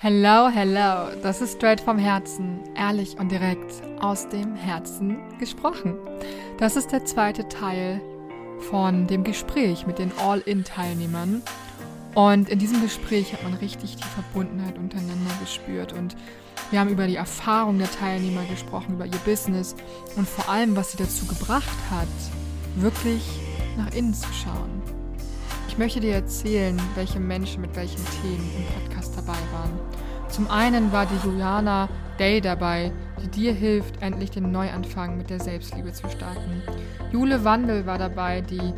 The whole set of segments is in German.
Hello, hello, das ist straight vom Herzen, ehrlich und direkt aus dem Herzen gesprochen. Das ist der zweite Teil von dem Gespräch mit den All-In-Teilnehmern. Und in diesem Gespräch hat man richtig die Verbundenheit untereinander gespürt. Und wir haben über die Erfahrung der Teilnehmer gesprochen, über ihr Business und vor allem, was sie dazu gebracht hat, wirklich nach innen zu schauen. Ich möchte dir erzählen, welche Menschen mit welchen Themen im Podcast dabei waren. Zum einen war die Juliana Day dabei, die dir hilft, endlich den Neuanfang mit der Selbstliebe zu starten. Jule Wandel war dabei, die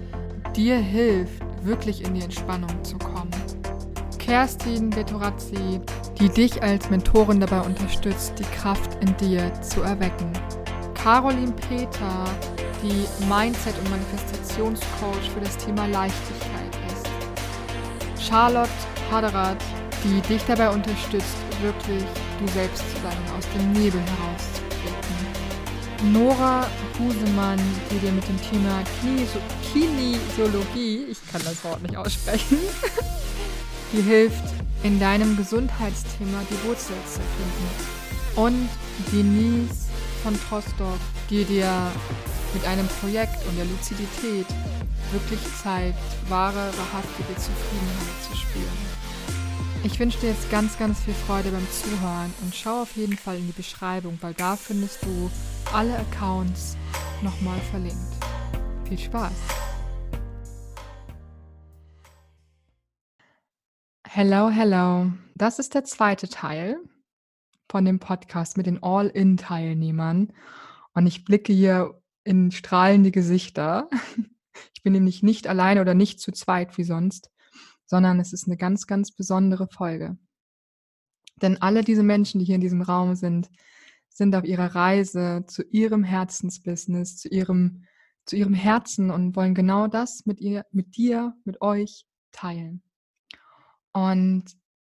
dir hilft, wirklich in die Entspannung zu kommen. Kerstin Vettorazzi, die dich als Mentorin dabei unterstützt, die Kraft in dir zu erwecken. Caroline Peter, die Mindset- und Manifestationscoach für das Thema Leichtigkeit Charlotte Haderath, die dich dabei unterstützt, wirklich du selbst zu sein, aus dem Nebel herauszutreten. Nora Husemann, die dir mit dem Thema Kinesiologie, ich kann das Wort nicht aussprechen, die hilft, in deinem Gesundheitsthema die Wurzel zu finden. Und Denise von Trostorf, die dir mit einem Projekt und der Luzidität wirklich zeigt, wahre, wahrhaftige Zufriedenheit zu spüren. Ich wünsche dir jetzt ganz, ganz viel Freude beim Zuhören und schau auf jeden Fall in die Beschreibung, weil da findest du alle Accounts nochmal verlinkt. Viel Spaß! Hello, hello. Das ist der zweite Teil von dem Podcast mit den All-In-Teilnehmern. Und ich blicke hier in strahlende Gesichter. Ich bin nämlich nicht alleine oder nicht zu zweit wie sonst, sondern es ist eine ganz, ganz besondere Folge. Denn alle diese Menschen, die hier in diesem Raum sind, sind auf ihrer Reise zu ihrem Herzensbusiness, zu ihrem, zu ihrem Herzen und wollen genau das mit ihr, mit dir, mit euch teilen. Und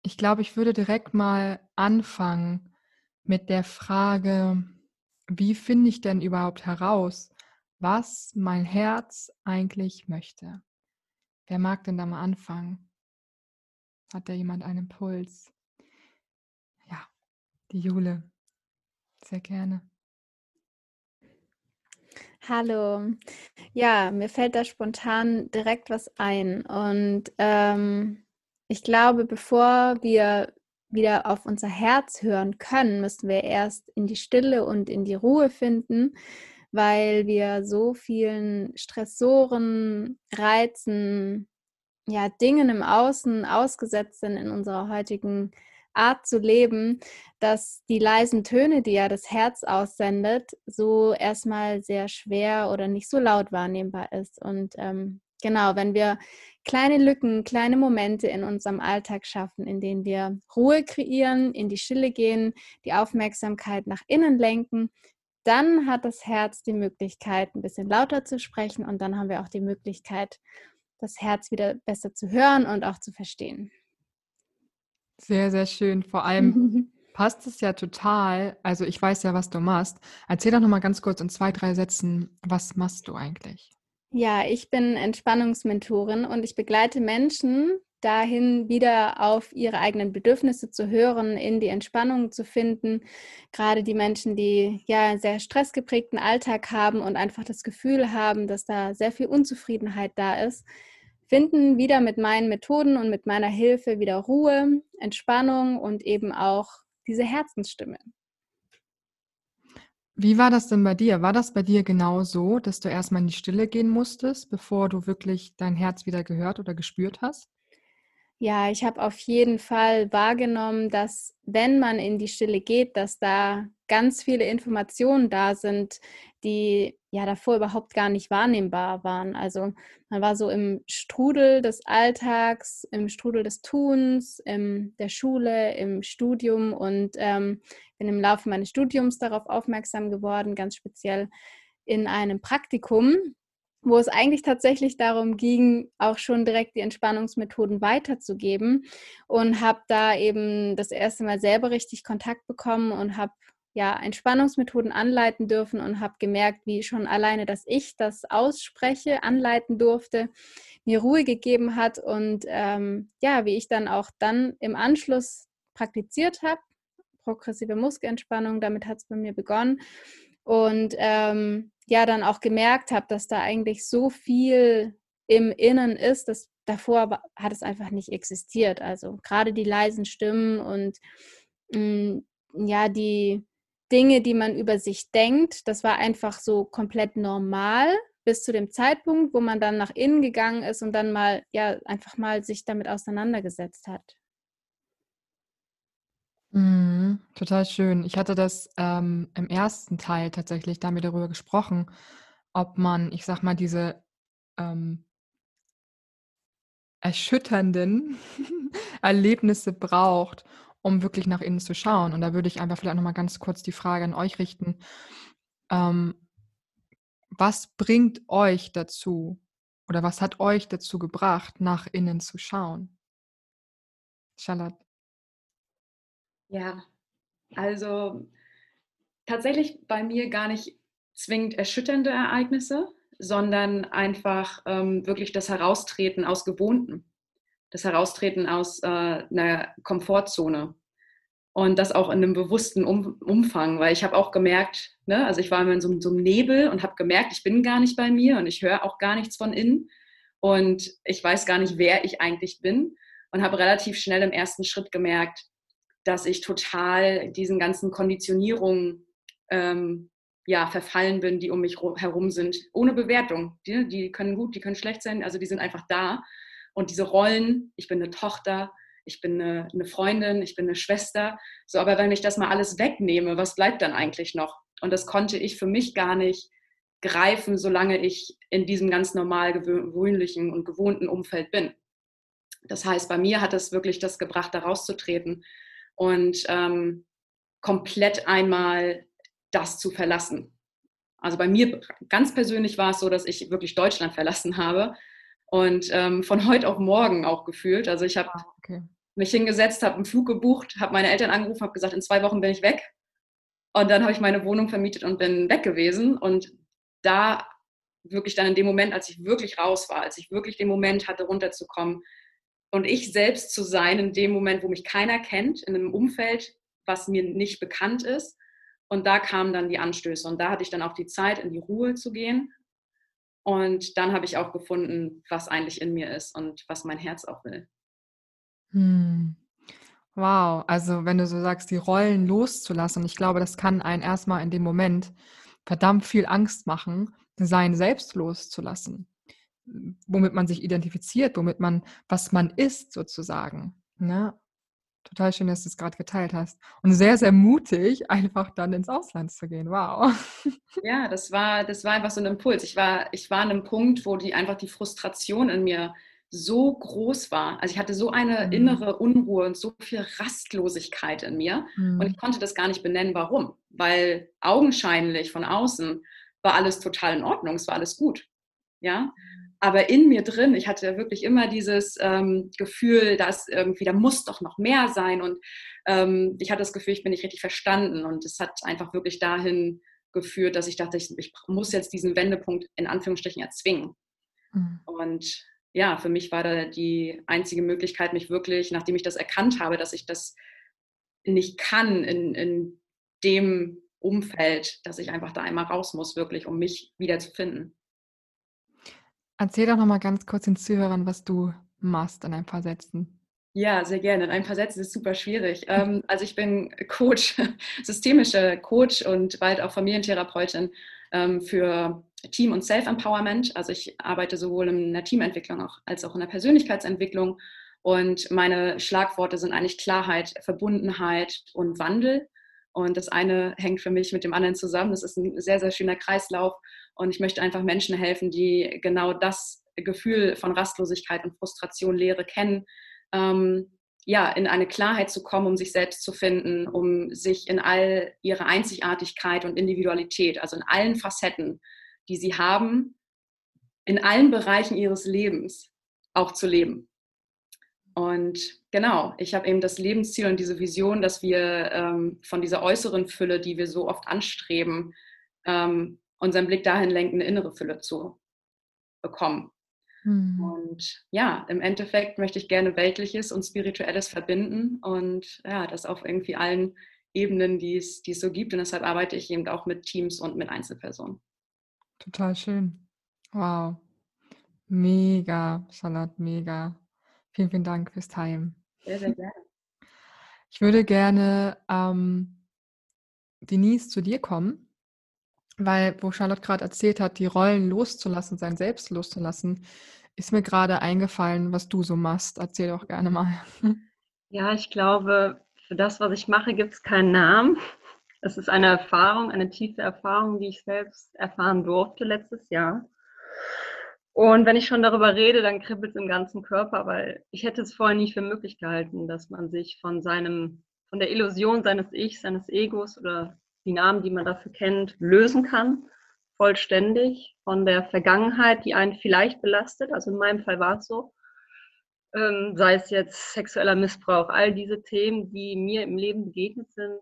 ich glaube, ich würde direkt mal anfangen mit der Frage, wie finde ich denn überhaupt heraus, was mein Herz eigentlich möchte. Wer mag denn da mal anfangen? Hat da jemand einen Impuls? Ja, die Jule. Sehr gerne. Hallo. Ja, mir fällt da spontan direkt was ein. Und ähm, ich glaube, bevor wir wieder auf unser Herz hören können, müssen wir erst in die Stille und in die Ruhe finden, weil wir so vielen Stressoren, Reizen, ja, Dingen im Außen ausgesetzt sind in unserer heutigen Art zu leben, dass die leisen Töne, die ja das Herz aussendet, so erstmal sehr schwer oder nicht so laut wahrnehmbar ist. Und ähm, genau, wenn wir kleine Lücken, kleine Momente in unserem Alltag schaffen, in denen wir Ruhe kreieren, in die Stille gehen, die Aufmerksamkeit nach innen lenken, dann hat das Herz die Möglichkeit, ein bisschen lauter zu sprechen und dann haben wir auch die Möglichkeit, das Herz wieder besser zu hören und auch zu verstehen. Sehr, sehr schön. Vor allem passt es ja total. Also ich weiß ja, was du machst. Erzähl doch nochmal ganz kurz in zwei, drei Sätzen, was machst du eigentlich? Ja, ich bin Entspannungsmentorin und ich begleite Menschen dahin wieder auf ihre eigenen Bedürfnisse zu hören, in die Entspannung zu finden. Gerade die Menschen, die ja einen sehr stressgeprägten Alltag haben und einfach das Gefühl haben, dass da sehr viel Unzufriedenheit da ist, finden wieder mit meinen Methoden und mit meiner Hilfe wieder Ruhe, Entspannung und eben auch diese Herzensstimme. Wie war das denn bei dir? War das bei dir genau so, dass du erstmal in die Stille gehen musstest, bevor du wirklich dein Herz wieder gehört oder gespürt hast? Ja, ich habe auf jeden Fall wahrgenommen, dass wenn man in die Stille geht, dass da ganz viele Informationen da sind, die ja davor überhaupt gar nicht wahrnehmbar waren. Also man war so im Strudel des Alltags, im Strudel des Tuns, in der Schule, im Studium und ähm, bin im Laufe meines Studiums darauf aufmerksam geworden, ganz speziell in einem Praktikum, wo es eigentlich tatsächlich darum ging, auch schon direkt die Entspannungsmethoden weiterzugeben und habe da eben das erste Mal selber richtig Kontakt bekommen und habe ja Entspannungsmethoden anleiten dürfen und habe gemerkt, wie schon alleine, dass ich das ausspreche, anleiten durfte, mir Ruhe gegeben hat und ähm, ja, wie ich dann auch dann im Anschluss praktiziert habe. Progressive Muskelentspannung, damit hat es bei mir begonnen. Und ähm, ja, dann auch gemerkt habe, dass da eigentlich so viel im Innen ist, dass davor hat es einfach nicht existiert. Also gerade die leisen Stimmen und mh, mm, ja, die Dinge, die man über sich denkt, das war einfach so komplett normal bis zu dem Zeitpunkt, wo man dann nach innen gegangen ist und dann mal, ja, einfach mal sich damit auseinandergesetzt hat. Mhm, total schön. Ich hatte das ähm, im ersten Teil tatsächlich damit darüber gesprochen, ob man, ich sag mal, diese ähm, erschütternden Erlebnisse braucht, um wirklich nach innen zu schauen. Und da würde ich einfach vielleicht nochmal ganz kurz die Frage an euch richten. Ähm, was bringt euch dazu oder was hat euch dazu gebracht, nach innen zu schauen? Charlotte. Ja, also tatsächlich bei mir gar nicht zwingend erschütternde Ereignisse, sondern einfach ähm, wirklich das Heraustreten aus Gewohnten, das Heraustreten aus äh, einer Komfortzone. Und das auch in einem bewussten um Umfang, weil ich habe auch gemerkt, ne, also ich war immer in so, so einem Nebel und habe gemerkt, ich bin gar nicht bei mir und ich höre auch gar nichts von innen. Und ich weiß gar nicht, wer ich eigentlich bin und habe relativ schnell im ersten Schritt gemerkt, dass ich total diesen ganzen Konditionierungen ähm, ja, verfallen bin, die um mich herum sind, ohne Bewertung. Die, die können gut, die können schlecht sein, also die sind einfach da. Und diese Rollen, ich bin eine Tochter, ich bin eine, eine, Freundin, ich bin eine Schwester. So, aber wenn ich das mal alles wegnehme, was bleibt dann eigentlich noch? Und das konnte ich für mich gar nicht greifen, solange ich in diesem ganz normal gewöhnlichen und gewohnten Umfeld bin. Das heißt, bei mir hat es wirklich das gebracht, da rauszutreten und ähm, komplett einmal das zu verlassen. Also bei mir ganz persönlich war es so, dass ich wirklich Deutschland verlassen habe und ähm, von heute auf morgen auch gefühlt. Also ich habe ah, okay. mich hingesetzt, habe einen Flug gebucht, habe meine Eltern angerufen, habe gesagt, in zwei Wochen bin ich weg. Und dann habe ich meine Wohnung vermietet und bin weg gewesen. Und da wirklich dann in dem Moment, als ich wirklich raus war, als ich wirklich den Moment hatte, runterzukommen und ich selbst zu sein, in dem Moment, wo mich keiner kennt, in einem Umfeld, was mir nicht bekannt ist, und da kamen dann die Anstöße und da hatte ich dann auch die Zeit, in die Ruhe zu gehen. Und dann habe ich auch gefunden, was eigentlich in mir ist und was mein Herz auch will. Hm. Wow, also wenn du so sagst, die Rollen loszulassen, ich glaube, das kann einen erstmal in dem Moment verdammt viel Angst machen, sein selbst loszulassen, womit man sich identifiziert, womit man, was man ist sozusagen. Ne? Total schön, dass du es gerade geteilt hast. Und sehr, sehr mutig, einfach dann ins Ausland zu gehen. Wow. Ja, das war, das war einfach so ein Impuls. Ich war, ich war an einem Punkt, wo die einfach die Frustration in mir so groß war. Also ich hatte so eine mhm. innere Unruhe und so viel Rastlosigkeit in mir. Mhm. Und ich konnte das gar nicht benennen, warum. Weil augenscheinlich von außen war alles total in Ordnung, es war alles gut. Ja. Aber in mir drin, ich hatte wirklich immer dieses ähm, Gefühl, dass irgendwie, da muss doch noch mehr sein. Und ähm, ich hatte das Gefühl, ich bin nicht richtig verstanden. Und es hat einfach wirklich dahin geführt, dass ich dachte, ich, ich muss jetzt diesen Wendepunkt in Anführungsstrichen erzwingen. Mhm. Und ja, für mich war da die einzige Möglichkeit, mich wirklich, nachdem ich das erkannt habe, dass ich das nicht kann in, in dem Umfeld, dass ich einfach da einmal raus muss, wirklich, um mich wieder zu finden. Erzähl doch noch mal ganz kurz den Zuhörern, was du machst in ein paar Sätzen. Ja, sehr gerne. In ein paar Sätzen ist super schwierig. Ähm, also ich bin Coach, systemische Coach und bald auch Familientherapeutin ähm, für Team- und Self-Empowerment. Also ich arbeite sowohl in der Teamentwicklung als auch in der Persönlichkeitsentwicklung. Und meine Schlagworte sind eigentlich Klarheit, Verbundenheit und Wandel. Und das eine hängt für mich mit dem anderen zusammen. Das ist ein sehr, sehr schöner Kreislauf. Und ich möchte einfach Menschen helfen, die genau das Gefühl von Rastlosigkeit und Frustration, Leere kennen, ähm, ja, in eine Klarheit zu kommen, um sich selbst zu finden, um sich in all ihrer Einzigartigkeit und Individualität, also in allen Facetten, die sie haben, in allen Bereichen ihres Lebens auch zu leben. Und genau, ich habe eben das Lebensziel und diese Vision, dass wir ähm, von dieser äußeren Fülle, die wir so oft anstreben, ähm, unseren Blick dahin lenken, eine innere Fülle zu bekommen. Mhm. Und ja, im Endeffekt möchte ich gerne Weltliches und Spirituelles verbinden und ja, das auf irgendwie allen Ebenen, die es, die es so gibt. Und deshalb arbeite ich eben auch mit Teams und mit Einzelpersonen. Total schön. Wow. Mega, Charlotte, mega. Vielen, vielen Dank fürs Teilen. Sehr, sehr gerne. Ich würde gerne, ähm, Denise, zu dir kommen, weil, wo Charlotte gerade erzählt hat, die Rollen loszulassen, sein Selbst loszulassen, ist mir gerade eingefallen, was du so machst. Erzähl doch gerne mal. Ja, ich glaube, für das, was ich mache, gibt es keinen Namen. Es ist eine Erfahrung, eine tiefe Erfahrung, die ich selbst erfahren durfte letztes Jahr. Und wenn ich schon darüber rede, dann kribbelt es im ganzen Körper, weil ich hätte es vorher nicht für möglich gehalten, dass man sich von seinem, von der Illusion seines Ichs, seines Egos oder die Namen, die man dafür kennt, lösen kann, vollständig von der Vergangenheit, die einen vielleicht belastet. Also in meinem Fall war es so. Ähm, sei es jetzt sexueller Missbrauch, all diese Themen, die mir im Leben begegnet sind,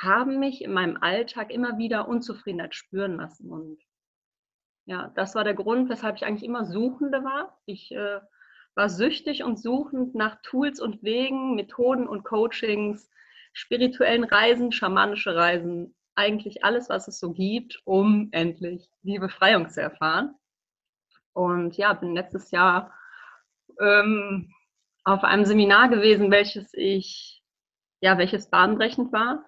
haben mich in meinem Alltag immer wieder Unzufriedenheit spüren lassen. Und ja, das war der Grund, weshalb ich eigentlich immer Suchende war. Ich äh, war süchtig und suchend nach Tools und Wegen, Methoden und Coachings, spirituellen Reisen, schamanische Reisen, eigentlich alles, was es so gibt, um endlich die Befreiung zu erfahren. Und ja, bin letztes Jahr ähm, auf einem Seminar gewesen, welches ich, ja, welches bahnbrechend war.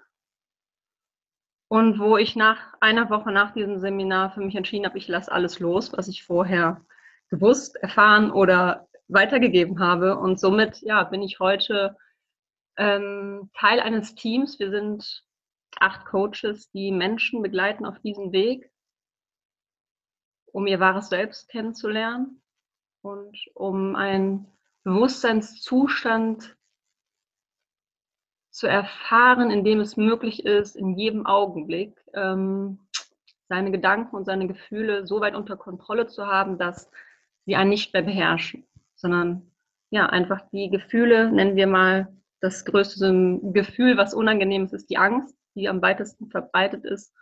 Und wo ich nach einer Woche nach diesem Seminar für mich entschieden habe, ich lasse alles los, was ich vorher gewusst, erfahren oder weitergegeben habe. Und somit ja, bin ich heute ähm, Teil eines Teams. Wir sind acht Coaches, die Menschen begleiten auf diesem Weg, um ihr wahres Selbst kennenzulernen und um einen Bewusstseinszustand zu erfahren, in dem es möglich ist, in jedem Augenblick ähm, seine Gedanken und seine Gefühle so weit unter Kontrolle zu haben, dass sie einen nicht mehr beherrschen, sondern ja, einfach die Gefühle, nennen wir mal das größte Gefühl, was unangenehm ist, ist die Angst, die am weitesten verbreitet ist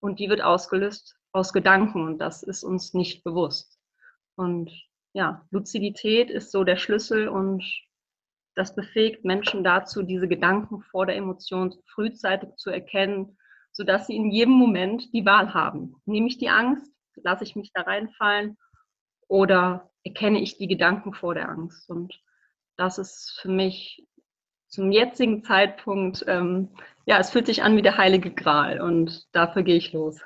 und die wird ausgelöst aus Gedanken und das ist uns nicht bewusst. Und ja, Luzidität ist so der Schlüssel und das befähigt Menschen dazu, diese Gedanken vor der Emotion frühzeitig zu erkennen, sodass sie in jedem Moment die Wahl haben. Nehme ich die Angst, lasse ich mich da reinfallen oder erkenne ich die Gedanken vor der Angst? Und das ist für mich zum jetzigen Zeitpunkt, ähm, ja, es fühlt sich an wie der heilige Gral und dafür gehe ich los.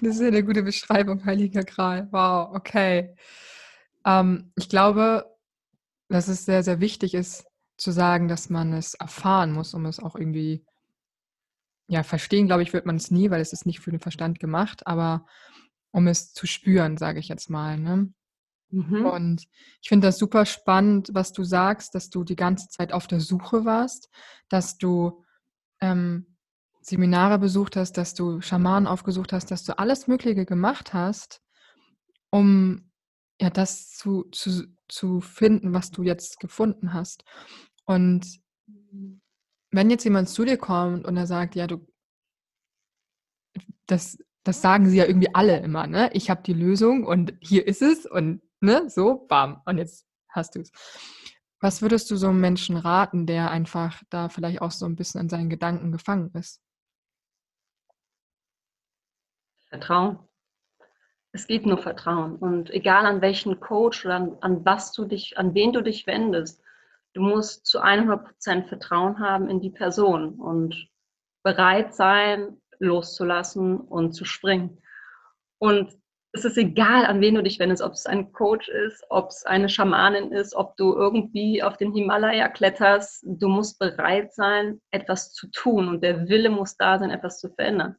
Das ist ja eine gute Beschreibung, heiliger Gral. Wow, okay. Ähm, ich glaube, dass es sehr, sehr wichtig ist, zu sagen, dass man es erfahren muss, um es auch irgendwie, ja, verstehen, glaube ich, wird man es nie, weil es ist nicht für den Verstand gemacht, aber um es zu spüren, sage ich jetzt mal. Ne? Mhm. Und ich finde das super spannend, was du sagst, dass du die ganze Zeit auf der Suche warst, dass du ähm, Seminare besucht hast, dass du Schamanen aufgesucht hast, dass du alles Mögliche gemacht hast, um ja das zu, zu, zu finden, was du jetzt gefunden hast. Und wenn jetzt jemand zu dir kommt und er sagt, ja, du, das, das sagen sie ja irgendwie alle immer, ne? Ich habe die Lösung und hier ist es und ne, so, bam, und jetzt hast du es. Was würdest du so einem Menschen raten, der einfach da vielleicht auch so ein bisschen in seinen Gedanken gefangen ist? Vertrauen. Es geht nur Vertrauen. Und egal an welchen Coach oder an, an was du dich, an wen du dich wendest, du musst zu 100% Vertrauen haben in die Person und bereit sein, loszulassen und zu springen. Und es ist egal, an wen du dich wendest, ob es ein Coach ist, ob es eine Schamanin ist, ob du irgendwie auf den Himalaya kletterst. Du musst bereit sein, etwas zu tun und der Wille muss da sein, etwas zu verändern.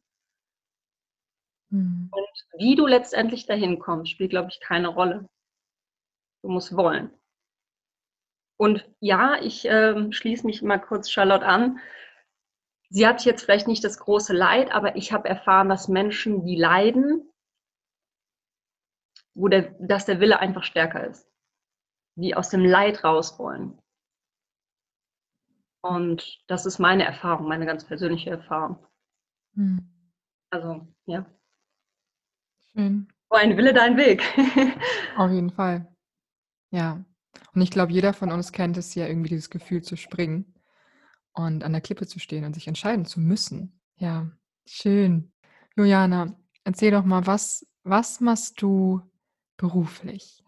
Mhm. Und wie du letztendlich dahin kommst, spielt, glaube ich, keine Rolle. Du musst wollen. Und ja, ich äh, schließe mich mal kurz Charlotte an. Sie hat jetzt vielleicht nicht das große Leid, aber ich habe erfahren, dass Menschen, die leiden, wo der, dass der Wille einfach stärker ist. Die aus dem Leid raus wollen. Und das ist meine Erfahrung, meine ganz persönliche Erfahrung. Hm. Also, ja. Schön. Wo ein Wille, dein Weg. Auf jeden Fall. Ja. Und ich glaube, jeder von uns kennt es ja irgendwie, dieses Gefühl zu springen und an der Klippe zu stehen und sich entscheiden zu müssen. Ja, schön. Juliana, erzähl doch mal, was, was machst du beruflich?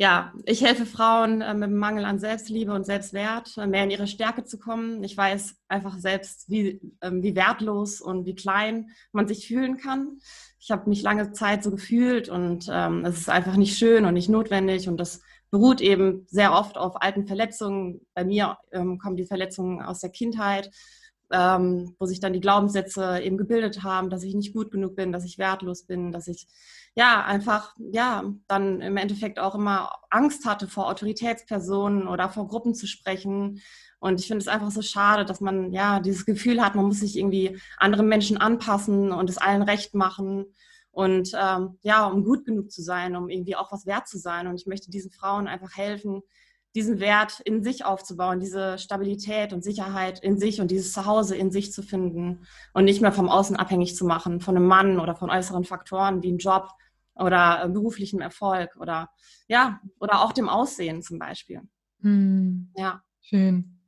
Ja, ich helfe Frauen äh, mit Mangel an Selbstliebe und Selbstwert, äh, mehr in ihre Stärke zu kommen. Ich weiß einfach selbst, wie, äh, wie wertlos und wie klein man sich fühlen kann. Ich habe mich lange Zeit so gefühlt und ähm, es ist einfach nicht schön und nicht notwendig und das beruht eben sehr oft auf alten Verletzungen. Bei mir ähm, kommen die Verletzungen aus der Kindheit, ähm, wo sich dann die Glaubenssätze eben gebildet haben, dass ich nicht gut genug bin, dass ich wertlos bin, dass ich ja einfach ja dann im Endeffekt auch immer Angst hatte vor Autoritätspersonen oder vor Gruppen zu sprechen. Und ich finde es einfach so schade, dass man ja dieses Gefühl hat, man muss sich irgendwie anderen Menschen anpassen und es allen recht machen. Und ähm, ja, um gut genug zu sein, um irgendwie auch was wert zu sein. Und ich möchte diesen Frauen einfach helfen, diesen Wert in sich aufzubauen, diese Stabilität und Sicherheit in sich und dieses Zuhause in sich zu finden und nicht mehr vom Außen abhängig zu machen, von einem Mann oder von äußeren Faktoren wie einem Job oder beruflichem Erfolg oder ja, oder auch dem Aussehen zum Beispiel. Hm, ja. Schön.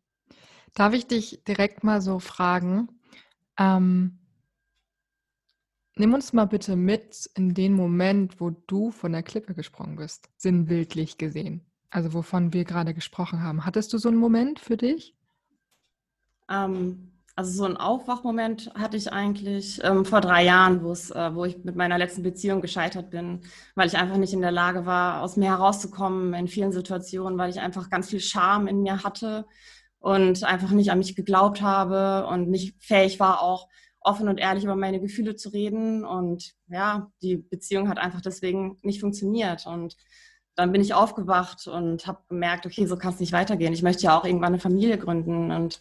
Darf ich dich direkt mal so fragen? Ähm, Nimm uns mal bitte mit in den Moment, wo du von der Klippe gesprungen bist, sinnbildlich gesehen. Also wovon wir gerade gesprochen haben. Hattest du so einen Moment für dich? Ähm, also so einen Aufwachmoment hatte ich eigentlich ähm, vor drei Jahren, äh, wo ich mit meiner letzten Beziehung gescheitert bin, weil ich einfach nicht in der Lage war, aus mir herauszukommen in vielen Situationen, weil ich einfach ganz viel Scham in mir hatte und einfach nicht an mich geglaubt habe und nicht fähig war, auch offen und ehrlich über meine Gefühle zu reden. Und ja, die Beziehung hat einfach deswegen nicht funktioniert. Und dann bin ich aufgewacht und habe gemerkt, okay, so kann es nicht weitergehen. Ich möchte ja auch irgendwann eine Familie gründen und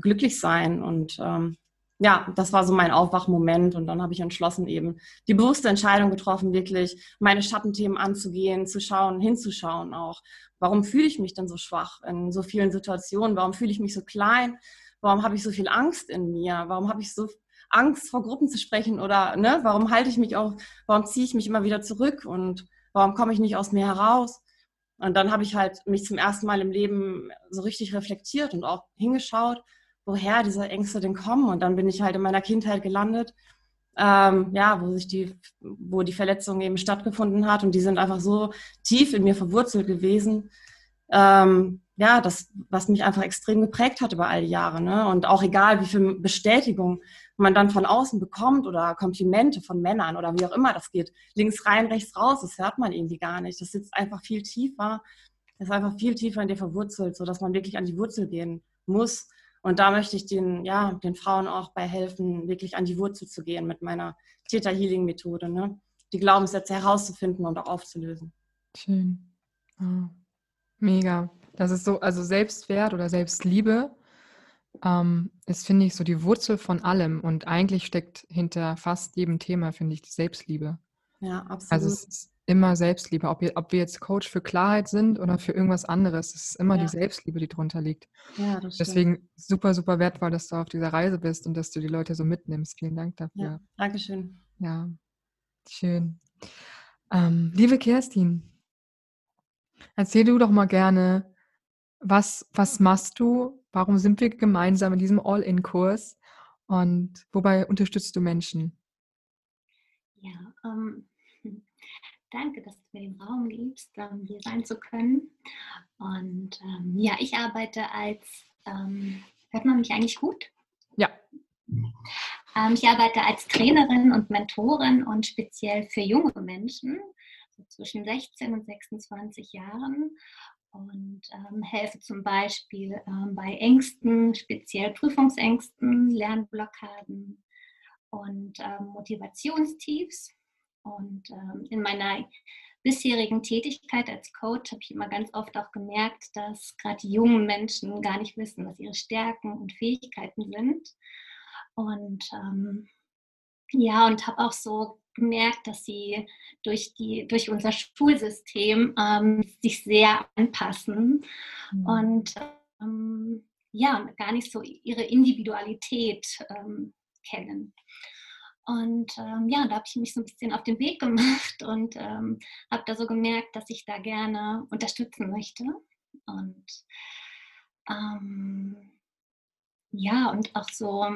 glücklich sein. Und ähm, ja, das war so mein Aufwachmoment. Und dann habe ich entschlossen, eben die bewusste Entscheidung getroffen, wirklich meine Schattenthemen anzugehen, zu schauen, hinzuschauen auch. Warum fühle ich mich denn so schwach in so vielen Situationen? Warum fühle ich mich so klein? Warum habe ich so viel Angst in mir? Warum habe ich so Angst vor Gruppen zu sprechen oder ne, warum halte ich mich auch, warum ziehe ich mich immer wieder zurück und warum komme ich nicht aus mir heraus? Und dann habe ich halt mich zum ersten Mal im Leben so richtig reflektiert und auch hingeschaut, woher diese Ängste denn kommen. Und dann bin ich halt in meiner Kindheit gelandet, ähm, ja, wo sich die, wo die Verletzung eben stattgefunden hat. Und die sind einfach so tief in mir verwurzelt gewesen. Ähm, ja, das, was mich einfach extrem geprägt hat über all die Jahre. Ne? Und auch egal, wie viel Bestätigung man dann von außen bekommt oder Komplimente von Männern oder wie auch immer das geht, links rein, rechts raus, das hört man irgendwie gar nicht. Das sitzt einfach viel tiefer, das ist einfach viel tiefer in dir verwurzelt, sodass man wirklich an die Wurzel gehen muss. Und da möchte ich den, ja, den Frauen auch bei helfen, wirklich an die Wurzel zu gehen mit meiner Theta Healing Methode, ne? die Glaubenssätze herauszufinden und auch aufzulösen. Schön. Oh, mega. Das ist so, also Selbstwert oder Selbstliebe ähm, ist, finde ich, so die Wurzel von allem. Und eigentlich steckt hinter fast jedem Thema, finde ich, die Selbstliebe. Ja, absolut. Also es ist immer Selbstliebe. Ob wir, ob wir jetzt Coach für Klarheit sind oder für irgendwas anderes, es ist immer ja. die Selbstliebe, die drunter liegt. Ja, das stimmt. Deswegen super, super wertvoll, dass du auf dieser Reise bist und dass du die Leute so mitnimmst. Vielen Dank dafür. Ja, Dankeschön. Ja, schön. Ähm, liebe Kerstin, erzähl du doch mal gerne, was, was machst du Warum sind wir gemeinsam in diesem All-In-Kurs und wobei unterstützt du Menschen? Ja, ähm, danke, dass du mir den Raum gibst, hier sein zu können. Und ähm, ja, ich arbeite als, ähm, hört man mich eigentlich gut? Ja. Ähm, ich arbeite als Trainerin und Mentorin und speziell für junge Menschen, so zwischen 16 und 26 Jahren und ähm, helfe zum Beispiel ähm, bei Ängsten, speziell Prüfungsängsten, Lernblockaden und ähm, Motivationstiefs. Und ähm, in meiner bisherigen Tätigkeit als Coach habe ich immer ganz oft auch gemerkt, dass gerade die jungen Menschen gar nicht wissen, was ihre Stärken und Fähigkeiten sind. Und ähm, ja, und habe auch so gemerkt, dass sie durch, die, durch unser Schulsystem ähm, sich sehr anpassen mhm. und ähm, ja, gar nicht so ihre Individualität ähm, kennen. Und ähm, ja, da habe ich mich so ein bisschen auf den Weg gemacht und ähm, habe da so gemerkt, dass ich da gerne unterstützen möchte. Und ähm, ja, und auch so,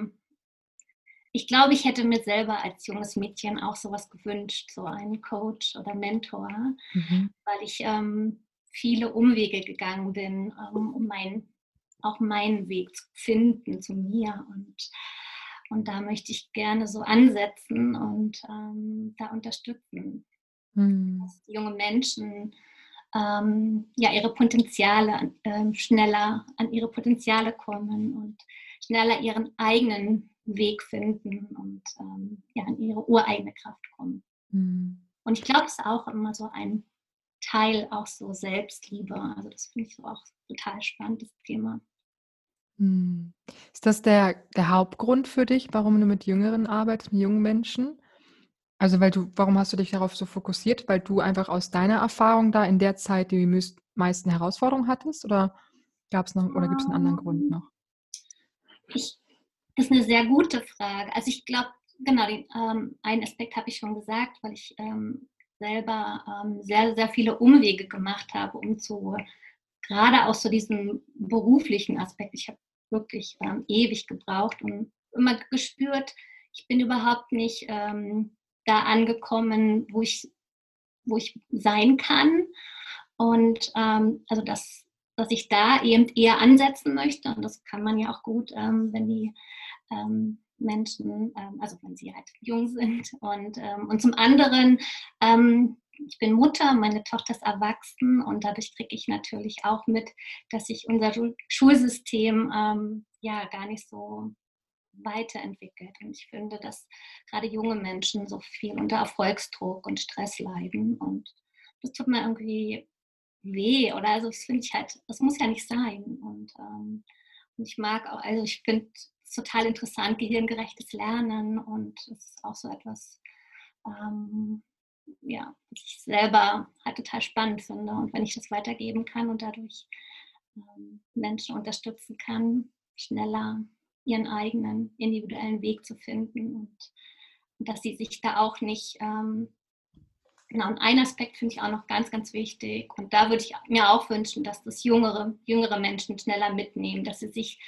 ich glaube, ich hätte mir selber als junges Mädchen auch sowas gewünscht, so einen Coach oder Mentor, mhm. weil ich ähm, viele Umwege gegangen bin, ähm, um mein, auch meinen Weg zu finden zu mir. Und, und da möchte ich gerne so ansetzen und ähm, da unterstützen, mhm. dass junge Menschen ähm, ja, ihre Potenziale äh, schneller an ihre Potenziale kommen und schneller ihren eigenen Weg finden und ähm, ja, an ihre ureigene Kraft kommen. Mhm. Und ich glaube, es ist auch immer so ein Teil auch so Selbstliebe. Also das finde ich so auch total spannendes Thema. Mhm. Ist das der, der Hauptgrund für dich, warum du mit Jüngeren arbeitest, mit jungen Menschen? Also, weil du warum hast du dich darauf so fokussiert? Weil du einfach aus deiner Erfahrung da in der Zeit die meisten Herausforderungen hattest? Oder gab's noch oder gibt es einen anderen Grund ähm, noch? Ich das ist eine sehr gute Frage. Also ich glaube, genau, den, ähm, einen Aspekt habe ich schon gesagt, weil ich ähm, selber ähm, sehr, sehr viele Umwege gemacht habe, um zu, gerade aus so diesem beruflichen Aspekt, ich habe wirklich ähm, ewig gebraucht und immer gespürt, ich bin überhaupt nicht ähm, da angekommen, wo ich, wo ich sein kann. Und ähm, also das, dass ich da eben eher ansetzen möchte. Und das kann man ja auch gut, ähm, wenn die ähm, Menschen, ähm, also wenn sie halt jung sind. Und, und zum anderen, ich bin Mutter, meine Tochter ist erwachsen und dadurch kriege ich natürlich auch mit, dass sich unser Schulsystem ähm, ja gar nicht so weiterentwickelt. Und ich finde, dass gerade junge Menschen so viel unter Erfolgsdruck und Stress leiden. Und das tut mir irgendwie weh. Oder also das finde ich halt, das muss ja nicht sein. Und, ähm, und ich mag auch, also ich finde es total interessant, gehirngerechtes Lernen und es ist auch so etwas, ähm, ja, was ich selber halt total spannend finde. Und wenn ich das weitergeben kann und dadurch ähm, Menschen unterstützen kann, schneller ihren eigenen individuellen Weg zu finden und, dass sie sich da auch nicht, ähm, genau, und ein Aspekt finde ich auch noch ganz, ganz wichtig und da würde ich mir auch wünschen, dass das jüngere, jüngere Menschen schneller mitnehmen, dass sie sich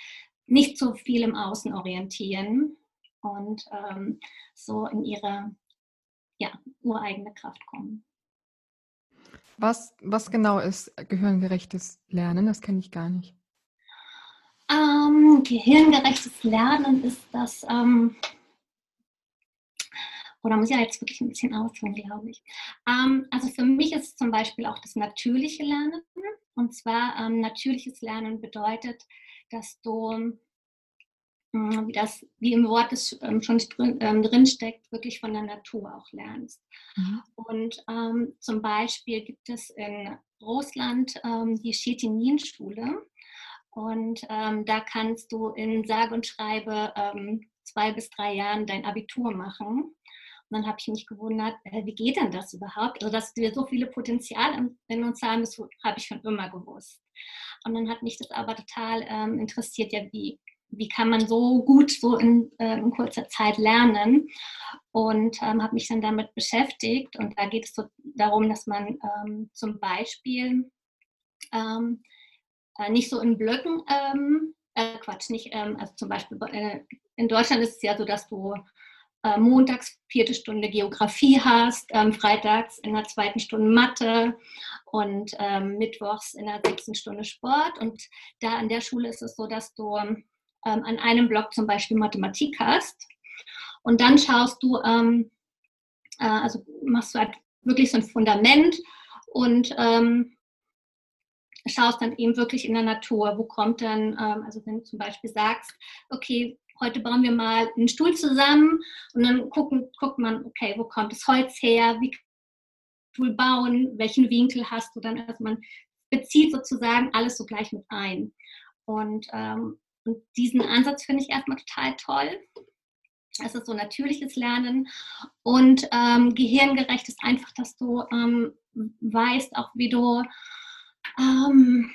nicht so viel im Außen orientieren und ähm, so in ihre ja, ureigene Kraft kommen. Was, was genau ist gehirngerechtes Lernen? Das kenne ich gar nicht. Ähm, gehirngerechtes Lernen ist das, ähm, oder muss ich ja jetzt wirklich ein bisschen ausholen, glaube ich. Ähm, also für mich ist es zum Beispiel auch das natürliche Lernen. Und zwar ähm, natürliches Lernen bedeutet, dass du, wie das, wie im Wort es ähm, schon drin, drin steckt, wirklich von der Natur auch lernst. Mhm. Und zum Beispiel gibt es in Russland die Chetinin-Schule. Und ähm, da kannst du in sage und schreibe ähm, zwei bis drei Jahren dein Abitur machen. Und dann habe ich mich gewundert, äh, wie geht denn das überhaupt? Also, dass wir so viele Potenzial in uns haben, das habe ich schon immer gewusst. Und dann hat mich das aber total ähm, interessiert, ja, wie, wie kann man so gut so in, äh, in kurzer Zeit lernen? Und ähm, habe mich dann damit beschäftigt. Und da geht es so darum, dass man ähm, zum Beispiel ähm, äh, nicht so in Blöcken, ähm, äh, Quatsch, nicht, ähm, also zum Beispiel äh, in Deutschland ist es ja so, dass du äh, montags vierte Stunde Geografie hast, ähm, freitags in der zweiten Stunde Mathe und mittwochs in der sechsten Stunde Sport. Und da an der Schule ist es so, dass du ähm, an einem Block zum Beispiel Mathematik hast und dann schaust du, ähm, äh, also machst du halt wirklich so ein Fundament und ähm, schaust dann eben wirklich in der Natur, wo kommt dann, ähm, also wenn du zum Beispiel sagst, okay, heute bauen wir mal einen Stuhl zusammen und dann gucken, guckt man, okay, wo kommt das Holz her, wie Stuhl bauen, welchen Winkel hast du dann, also man bezieht sozusagen alles so gleich mit ein. Und, ähm, und diesen Ansatz finde ich erstmal total toll. Es ist so natürliches Lernen und ähm, gehirngerecht ist einfach, dass du ähm, weißt, auch wie du ähm,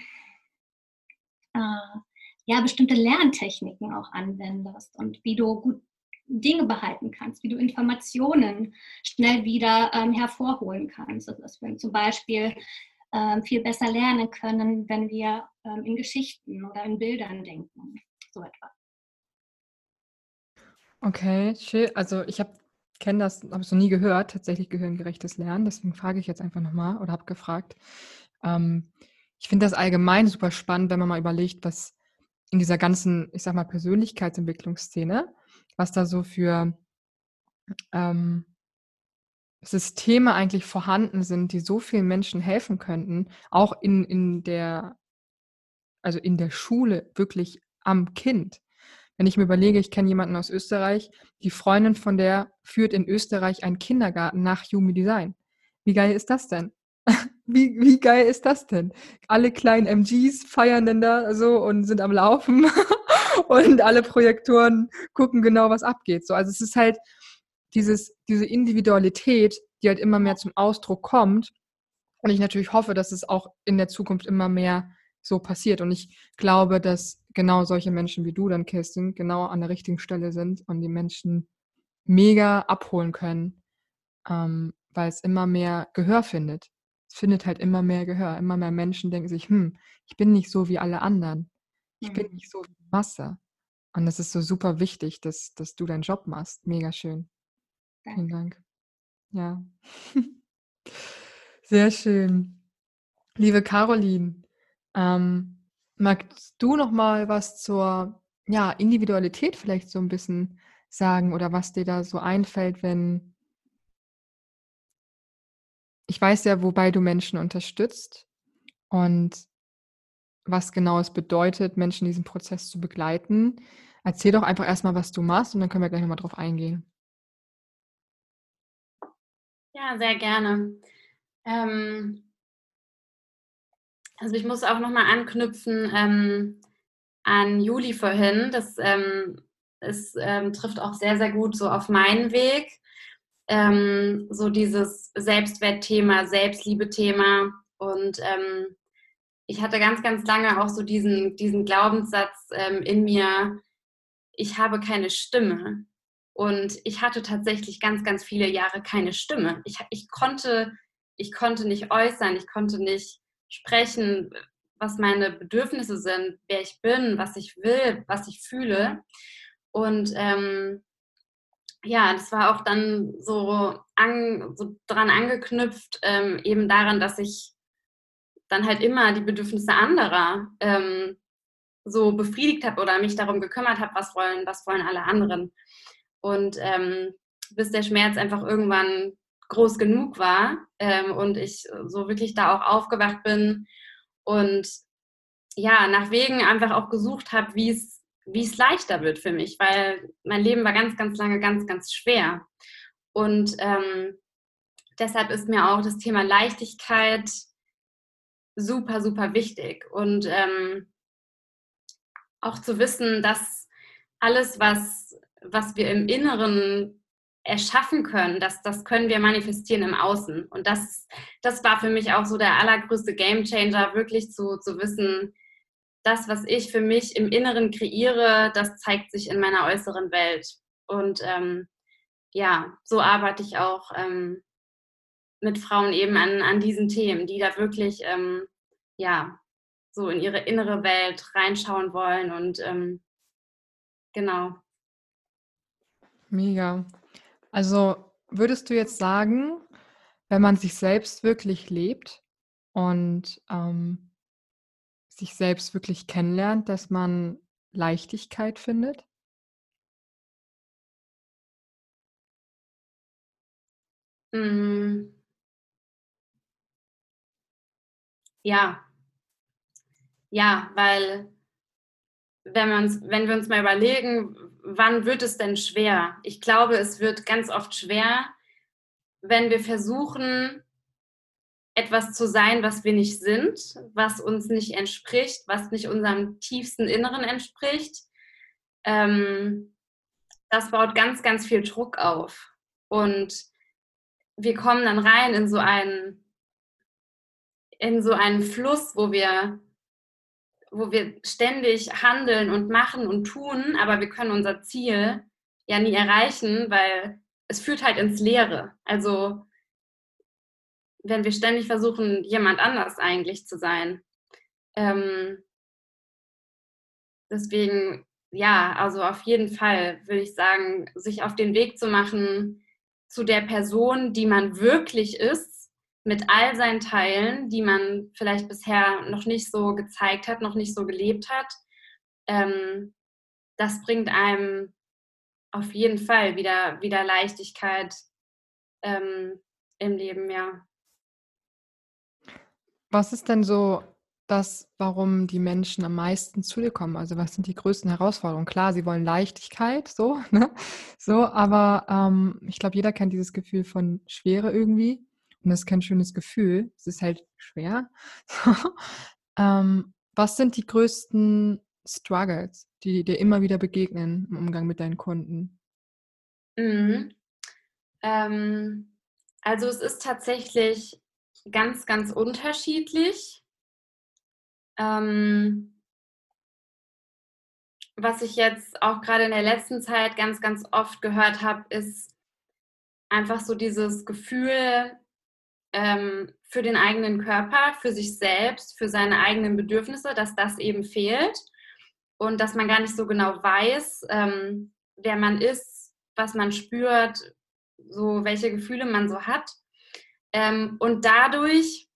äh, ja, bestimmte Lerntechniken auch anwendest und wie du gut Dinge behalten kannst, wie du Informationen schnell wieder ähm, hervorholen kannst. Also dass wir zum Beispiel viel besser lernen können, wenn wir ähm, in Geschichten oder in Bildern denken. So etwas. Okay, schön. Also ich habe kenne das, habe es noch nie gehört, tatsächlich gehirngerechtes Lernen. Deswegen frage ich jetzt einfach nochmal oder habe gefragt. Ähm, ich finde das allgemein super spannend, wenn man mal überlegt, was in dieser ganzen, ich sag mal, Persönlichkeitsentwicklungsszene, was da so für ähm, Systeme eigentlich vorhanden sind, die so vielen Menschen helfen könnten, auch in, in der, also in der Schule, wirklich am Kind. Wenn ich mir überlege, ich kenne jemanden aus Österreich, die Freundin von der führt in Österreich einen Kindergarten nach Human Design. Wie geil ist das denn? Wie, wie geil ist das denn? Alle kleinen MGs feiern denn da so und sind am Laufen und alle Projektoren gucken genau, was abgeht. So, also es ist halt dieses, diese Individualität, die halt immer mehr zum Ausdruck kommt. Und ich natürlich hoffe, dass es auch in der Zukunft immer mehr so passiert. Und ich glaube, dass genau solche Menschen wie du dann, Kirsten, genau an der richtigen Stelle sind und die Menschen mega abholen können, ähm, weil es immer mehr Gehör findet. Es findet halt immer mehr Gehör. Immer mehr Menschen denken sich, hm, ich bin nicht so wie alle anderen. Ich mhm. bin nicht so wie die Masse. Und das ist so super wichtig, dass, dass du deinen Job machst. Mega schön. Danke. Vielen Dank. Ja. Sehr schön. Liebe Caroline, ähm, magst du noch mal was zur ja, Individualität vielleicht so ein bisschen sagen oder was dir da so einfällt, wenn ich weiß ja, wobei du Menschen unterstützt und was genau es bedeutet, Menschen in diesem Prozess zu begleiten. Erzähl doch einfach erstmal, was du machst und dann können wir gleich nochmal drauf eingehen. Ja, sehr gerne. Ähm, also ich muss auch nochmal anknüpfen ähm, an Juli vorhin. Das ähm, es, ähm, trifft auch sehr, sehr gut so auf meinen Weg. Ähm, so dieses Selbstwertthema, Selbstliebe-Thema. Und ähm, ich hatte ganz, ganz lange auch so diesen, diesen Glaubenssatz in mir, ich habe keine Stimme. Und ich hatte tatsächlich ganz, ganz viele Jahre keine Stimme. Ich, ich, konnte, ich konnte nicht äußern, ich konnte nicht sprechen, was meine Bedürfnisse sind, wer ich bin, was ich will, was ich fühle. Und ähm, ja, das war auch dann so, an, so dran angeknüpft, ähm, eben daran, dass ich dann halt immer die Bedürfnisse anderer ähm, so befriedigt habe oder mich darum gekümmert habe, was wollen, was wollen alle anderen. Und ähm, bis der Schmerz einfach irgendwann groß genug war ähm, und ich so wirklich da auch aufgewacht bin und ja, nach Wegen einfach auch gesucht habe, wie es wie es leichter wird für mich, weil mein Leben war ganz, ganz lange ganz, ganz schwer. Und ähm, deshalb ist mir auch das Thema Leichtigkeit super, super wichtig. Und ähm, auch zu wissen, dass alles, was, was wir im Inneren erschaffen können, das, das können wir manifestieren im Außen. Und das, das war für mich auch so der allergrößte Gamechanger, wirklich zu, zu wissen, das, was ich für mich im Inneren kreiere, das zeigt sich in meiner äußeren Welt. Und ähm, ja, so arbeite ich auch ähm, mit Frauen eben an, an diesen Themen, die da wirklich ähm, ja, so in ihre innere Welt reinschauen wollen und ähm, genau. Mega. Also würdest du jetzt sagen, wenn man sich selbst wirklich lebt und ähm, sich selbst wirklich kennenlernt, dass man Leichtigkeit findet? Mm. Ja. Ja, weil wenn, wir uns, wenn wir uns mal überlegen, wann wird es denn schwer? Ich glaube, es wird ganz oft schwer, wenn wir versuchen, etwas zu sein, was wir nicht sind, was uns nicht entspricht, was nicht unserem tiefsten Inneren entspricht. Ähm, das baut ganz, ganz viel Druck auf. Und wir kommen dann rein in so einen, in so einen Fluss, wo wir wo wir ständig handeln und machen und tun, aber wir können unser Ziel ja nie erreichen, weil es führt halt ins Leere. Also wenn wir ständig versuchen, jemand anders eigentlich zu sein. Ähm, deswegen, ja, also auf jeden Fall würde ich sagen, sich auf den Weg zu machen zu der Person, die man wirklich ist, mit all seinen Teilen, die man vielleicht bisher noch nicht so gezeigt hat, noch nicht so gelebt hat. Ähm, das bringt einem auf jeden Fall wieder, wieder Leichtigkeit ähm, im Leben, ja. Was ist denn so das, warum die Menschen am meisten zu dir kommen? Also was sind die größten Herausforderungen? Klar, sie wollen Leichtigkeit, so, ne? so, aber ähm, ich glaube, jeder kennt dieses Gefühl von Schwere irgendwie und das ist kein schönes Gefühl. Es ist halt schwer. ähm, was sind die größten Struggles, die dir immer wieder begegnen im Umgang mit deinen Kunden? Mhm. Ähm, also es ist tatsächlich ganz, ganz unterschiedlich. Ähm, was ich jetzt auch gerade in der letzten Zeit ganz, ganz oft gehört habe, ist einfach so dieses Gefühl ähm, für den eigenen Körper, für sich selbst, für seine eigenen Bedürfnisse, dass das eben fehlt und dass man gar nicht so genau weiß, ähm, wer man ist, was man spürt, so welche Gefühle man so hat ähm, und dadurch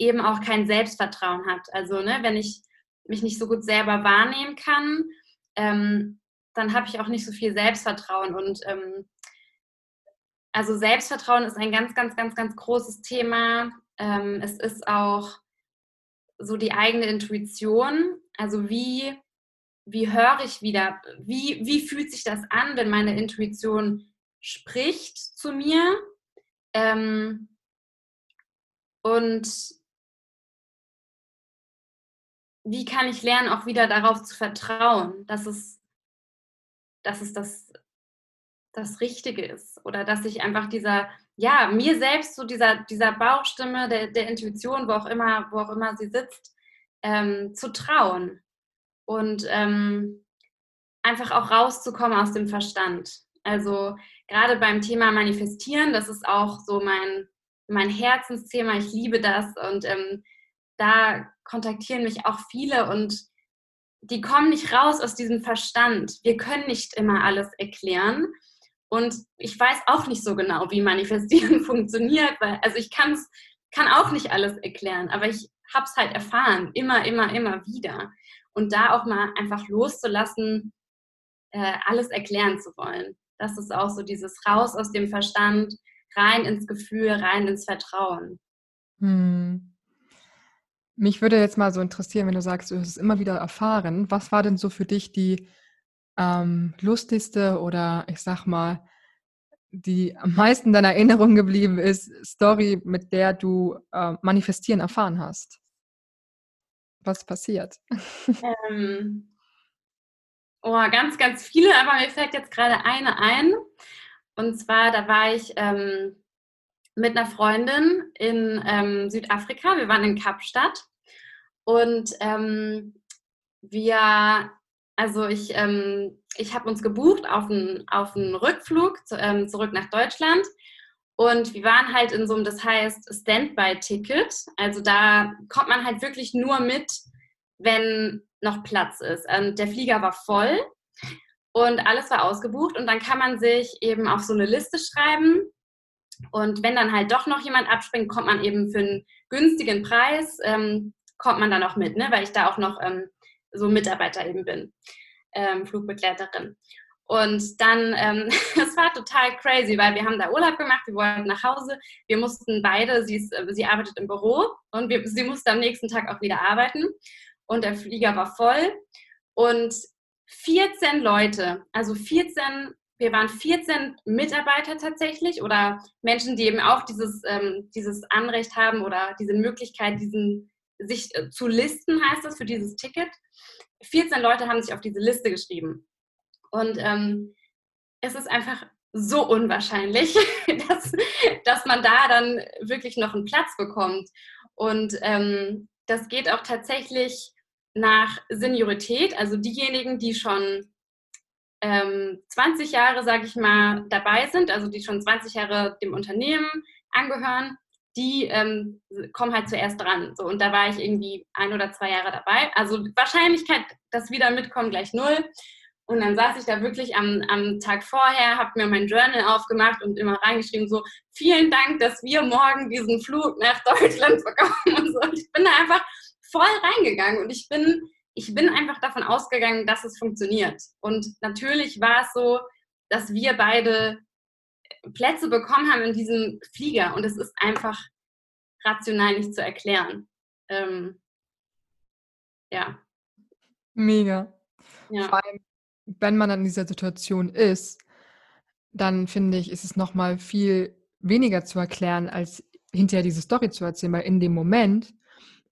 eben auch kein Selbstvertrauen hat. Also ne, wenn ich mich nicht so gut selber wahrnehmen kann, ähm, dann habe ich auch nicht so viel Selbstvertrauen. Und ähm, also Selbstvertrauen ist ein ganz, ganz, ganz, ganz großes Thema. Ähm, es ist auch so die eigene Intuition. Also wie, wie höre ich wieder, wie, wie fühlt sich das an, wenn meine Intuition spricht zu mir? Ähm, und wie kann ich lernen, auch wieder darauf zu vertrauen, dass es, dass es das, das Richtige ist oder dass ich einfach dieser, ja, mir selbst so dieser, dieser Bauchstimme der, der Intuition, wo auch immer, wo auch immer sie sitzt, ähm, zu trauen und ähm, einfach auch rauszukommen aus dem Verstand. Also gerade beim Thema Manifestieren, das ist auch so mein, mein Herzensthema. Ich liebe das und ähm, da kontaktieren mich auch viele und die kommen nicht raus aus diesem Verstand. Wir können nicht immer alles erklären. Und ich weiß auch nicht so genau, wie Manifestieren funktioniert, weil, also ich kann's, kann auch nicht alles erklären, aber ich habe es halt erfahren, immer, immer, immer wieder. Und da auch mal einfach loszulassen, äh, alles erklären zu wollen. Das ist auch so dieses Raus aus dem Verstand, rein ins Gefühl, rein ins Vertrauen. Hm. Mich würde jetzt mal so interessieren, wenn du sagst, du hast es immer wieder erfahren. Was war denn so für dich die ähm, lustigste oder ich sag mal, die am meisten deiner Erinnerung geblieben ist, Story, mit der du äh, manifestieren erfahren hast? Was passiert? Ähm, oh, ganz, ganz viele, aber mir fällt jetzt gerade eine ein. Und zwar, da war ich ähm, mit einer Freundin in ähm, Südafrika. Wir waren in Kapstadt. Und ähm, wir, also ich, ähm, ich habe uns gebucht auf einen, auf einen Rückflug zu, ähm, zurück nach Deutschland. Und wir waren halt in so einem, das heißt Standby-Ticket. Also da kommt man halt wirklich nur mit, wenn noch Platz ist. Und der Flieger war voll und alles war ausgebucht und dann kann man sich eben auf so eine Liste schreiben und wenn dann halt doch noch jemand abspringt, kommt man eben für einen günstigen Preis, ähm, kommt man dann auch mit, ne? weil ich da auch noch ähm, so Mitarbeiter eben bin, ähm, Flugbegleiterin. Und dann, ähm, es war total crazy, weil wir haben da Urlaub gemacht, wir wollten nach Hause, wir mussten beide, sie, ist, sie arbeitet im Büro und wir, sie musste am nächsten Tag auch wieder arbeiten und der Flieger war voll und 14 Leute, also 14, wir waren 14 Mitarbeiter tatsächlich oder Menschen, die eben auch dieses, ähm, dieses Anrecht haben oder diese Möglichkeit, diesen, sich äh, zu listen, heißt das, für dieses Ticket. 14 Leute haben sich auf diese Liste geschrieben. Und ähm, es ist einfach so unwahrscheinlich, dass, dass man da dann wirklich noch einen Platz bekommt. Und ähm, das geht auch tatsächlich nach Seniorität, also diejenigen, die schon ähm, 20 Jahre, sage ich mal, dabei sind, also die schon 20 Jahre dem Unternehmen angehören, die ähm, kommen halt zuerst dran. So, und da war ich irgendwie ein oder zwei Jahre dabei. Also Wahrscheinlichkeit, dass wieder mitkommen, gleich null. Und dann saß ich da wirklich am, am Tag vorher, habe mir mein Journal aufgemacht und immer reingeschrieben, so, vielen Dank, dass wir morgen diesen Flug nach Deutschland bekommen und so. Und ich bin da einfach voll reingegangen und ich bin, ich bin einfach davon ausgegangen, dass es funktioniert. Und natürlich war es so, dass wir beide Plätze bekommen haben in diesem Flieger und es ist einfach rational nicht zu erklären. Ähm, ja. Mega. Ja. Vor allem, wenn man in dieser Situation ist, dann finde ich, ist es nochmal viel weniger zu erklären, als hinterher diese Story zu erzählen, weil in dem Moment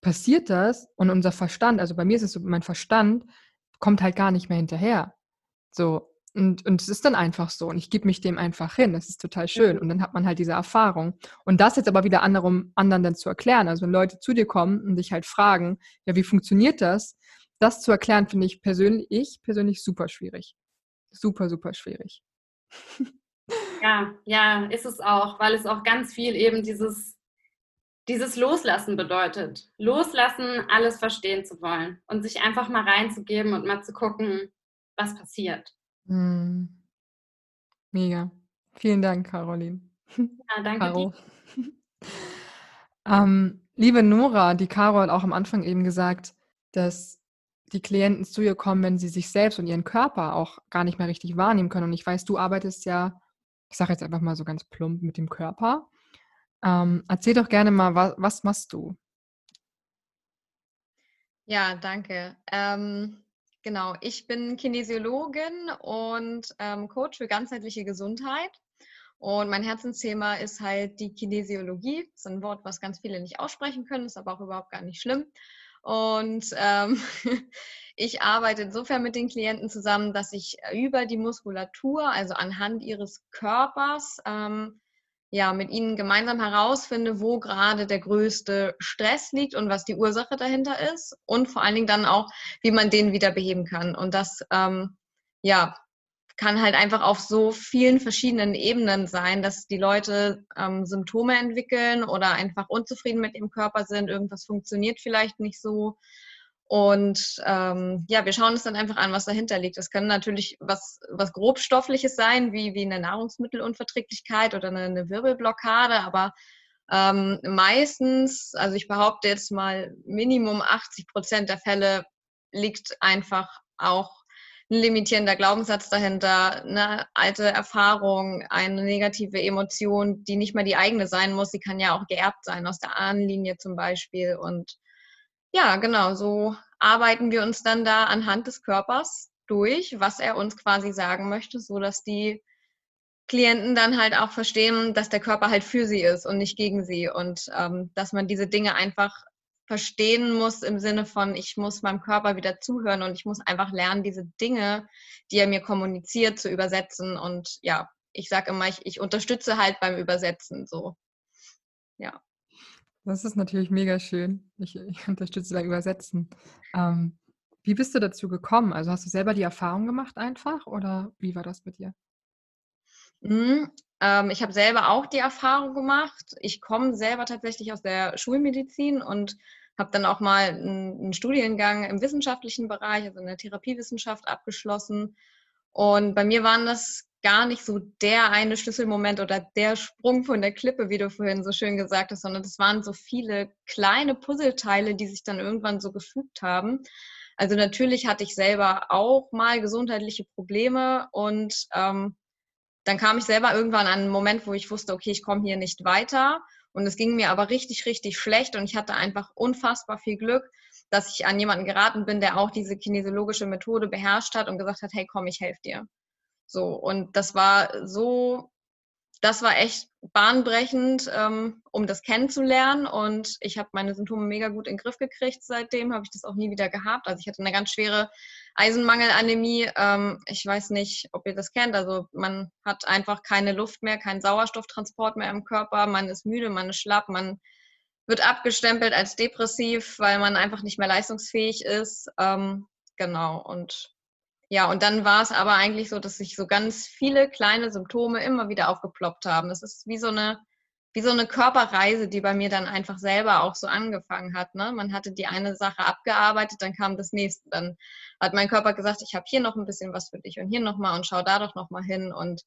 passiert das und unser Verstand, also bei mir ist es so, mein Verstand kommt halt gar nicht mehr hinterher. So, und, und es ist dann einfach so. Und ich gebe mich dem einfach hin. Das ist total schön. Und dann hat man halt diese Erfahrung. Und das jetzt aber wieder anderem, anderen dann zu erklären. Also wenn Leute zu dir kommen und dich halt fragen, ja, wie funktioniert das? Das zu erklären, finde ich persönlich, ich persönlich super schwierig. Super, super schwierig. Ja, ja, ist es auch, weil es auch ganz viel eben dieses, dieses Loslassen bedeutet. Loslassen, alles verstehen zu wollen und sich einfach mal reinzugeben und mal zu gucken, was passiert. Mhm. Mega. Vielen Dank, Caroline. Ja, danke Caro. ähm, liebe Nora, die Caro hat auch am Anfang eben gesagt, dass die Klienten zu ihr kommen, wenn sie sich selbst und ihren Körper auch gar nicht mehr richtig wahrnehmen können. Und ich weiß, du arbeitest ja, ich sage jetzt einfach mal so ganz plump, mit dem Körper. Ähm, erzähl doch gerne mal, was, was machst du? Ja, danke. Ähm, Genau, ich bin Kinesiologin und ähm, Coach für ganzheitliche Gesundheit. Und mein Herzensthema ist halt die Kinesiologie. Das ist ein Wort, was ganz viele nicht aussprechen können, ist aber auch überhaupt gar nicht schlimm. Und ähm, ich arbeite insofern mit den Klienten zusammen, dass ich über die Muskulatur, also anhand ihres Körpers, ähm, ja, mit ihnen gemeinsam herausfinde, wo gerade der größte Stress liegt und was die Ursache dahinter ist und vor allen Dingen dann auch, wie man den wieder beheben kann. Und das, ähm, ja, kann halt einfach auf so vielen verschiedenen Ebenen sein, dass die Leute ähm, Symptome entwickeln oder einfach unzufrieden mit ihrem Körper sind, irgendwas funktioniert vielleicht nicht so und ähm, ja, wir schauen uns dann einfach an, was dahinter liegt. Das kann natürlich was, was grobstoffliches sein, wie, wie eine Nahrungsmittelunverträglichkeit oder eine, eine Wirbelblockade, aber ähm, meistens, also ich behaupte jetzt mal, Minimum 80 Prozent der Fälle liegt einfach auch ein limitierender Glaubenssatz dahinter, eine alte Erfahrung, eine negative Emotion, die nicht mehr die eigene sein muss. Sie kann ja auch geerbt sein aus der Ahnenlinie zum Beispiel und ja, genau, so arbeiten wir uns dann da anhand des Körpers durch, was er uns quasi sagen möchte, so dass die Klienten dann halt auch verstehen, dass der Körper halt für sie ist und nicht gegen sie und ähm, dass man diese Dinge einfach verstehen muss im Sinne von, ich muss meinem Körper wieder zuhören und ich muss einfach lernen, diese Dinge, die er mir kommuniziert, zu übersetzen. Und ja, ich sage immer, ich, ich unterstütze halt beim Übersetzen so. Ja. Das ist natürlich mega schön. Ich, ich unterstütze beim Übersetzen. Ähm, wie bist du dazu gekommen? Also hast du selber die Erfahrung gemacht einfach oder wie war das mit dir? Mhm, ähm, ich habe selber auch die Erfahrung gemacht. Ich komme selber tatsächlich aus der Schulmedizin und habe dann auch mal einen Studiengang im wissenschaftlichen Bereich, also in der Therapiewissenschaft abgeschlossen. Und bei mir waren das gar nicht so der eine Schlüsselmoment oder der Sprung von der Klippe, wie du vorhin so schön gesagt hast, sondern es waren so viele kleine Puzzleteile, die sich dann irgendwann so gefügt haben. Also natürlich hatte ich selber auch mal gesundheitliche Probleme und ähm, dann kam ich selber irgendwann an einen Moment, wo ich wusste, okay, ich komme hier nicht weiter. Und es ging mir aber richtig, richtig schlecht und ich hatte einfach unfassbar viel Glück, dass ich an jemanden geraten bin, der auch diese kinesiologische Methode beherrscht hat und gesagt hat, hey, komm, ich helfe dir. So, und das war so, das war echt bahnbrechend, ähm, um das kennenzulernen. Und ich habe meine Symptome mega gut in den Griff gekriegt. Seitdem habe ich das auch nie wieder gehabt. Also ich hatte eine ganz schwere Eisenmangelanämie. Ähm, ich weiß nicht, ob ihr das kennt. Also man hat einfach keine Luft mehr, keinen Sauerstofftransport mehr im Körper. Man ist müde, man ist schlapp, man wird abgestempelt als depressiv, weil man einfach nicht mehr leistungsfähig ist. Ähm, genau. Und ja, und dann war es aber eigentlich so, dass sich so ganz viele kleine Symptome immer wieder aufgeploppt haben. Das ist wie so eine, wie so eine Körperreise, die bei mir dann einfach selber auch so angefangen hat. Ne? Man hatte die eine Sache abgearbeitet, dann kam das nächste. Dann hat mein Körper gesagt, ich habe hier noch ein bisschen was für dich und hier nochmal und schau da doch nochmal hin. Und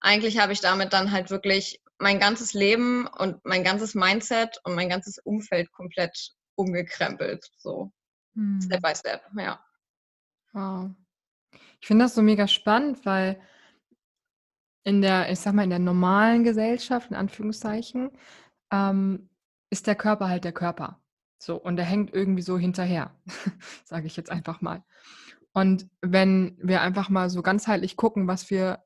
eigentlich habe ich damit dann halt wirklich mein ganzes Leben und mein ganzes Mindset und mein ganzes Umfeld komplett umgekrempelt. So hm. Step by Step, ja. Wow. Ich finde das so mega spannend, weil in der, ich sag mal, in der normalen Gesellschaft, in Anführungszeichen, ähm, ist der Körper halt der Körper. So, und der hängt irgendwie so hinterher, sage ich jetzt einfach mal. Und wenn wir einfach mal so ganzheitlich gucken, was für,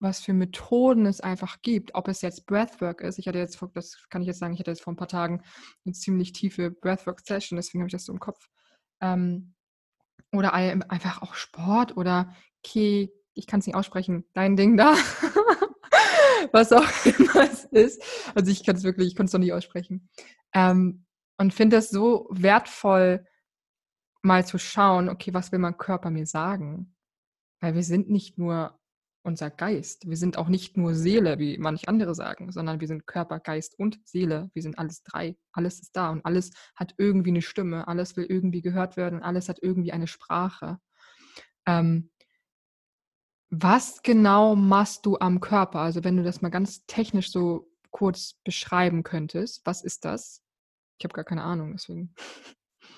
was für Methoden es einfach gibt, ob es jetzt Breathwork ist, ich hatte jetzt, das kann ich jetzt sagen, ich hatte jetzt vor ein paar Tagen eine ziemlich tiefe Breathwork-Session, deswegen habe ich das so im Kopf. Ähm, oder einfach auch Sport oder Ki, ich kann es nicht aussprechen, dein Ding da. Was auch immer es ist. Also ich kann es wirklich, ich konnte es noch nicht aussprechen. Ähm, und finde es so wertvoll, mal zu schauen, okay, was will mein Körper mir sagen? Weil wir sind nicht nur unser Geist. Wir sind auch nicht nur Seele, wie manch andere sagen, sondern wir sind Körper, Geist und Seele. Wir sind alles drei. Alles ist da und alles hat irgendwie eine Stimme. Alles will irgendwie gehört werden. Alles hat irgendwie eine Sprache. Ähm, was genau machst du am Körper? Also wenn du das mal ganz technisch so kurz beschreiben könntest, was ist das? Ich habe gar keine Ahnung, deswegen.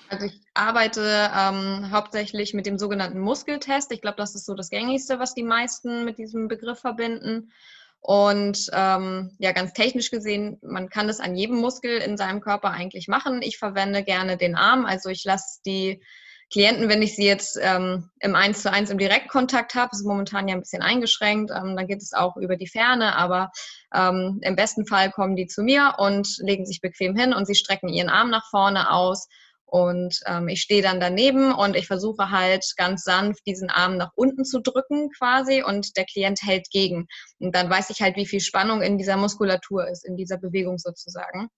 Also ich arbeite ähm, hauptsächlich mit dem sogenannten Muskeltest. Ich glaube, das ist so das gängigste, was die meisten mit diesem Begriff verbinden. Und ähm, ja, ganz technisch gesehen, man kann das an jedem Muskel in seinem Körper eigentlich machen. Ich verwende gerne den Arm. Also ich lasse die Klienten, wenn ich sie jetzt ähm, im 1 zu 1 im Direktkontakt habe, ist momentan ja ein bisschen eingeschränkt, ähm, dann geht es auch über die Ferne, aber ähm, im besten Fall kommen die zu mir und legen sich bequem hin und sie strecken ihren Arm nach vorne aus und ähm, ich stehe dann daneben und ich versuche halt ganz sanft diesen Arm nach unten zu drücken quasi und der Klient hält gegen. Und dann weiß ich halt, wie viel Spannung in dieser Muskulatur ist, in dieser Bewegung sozusagen.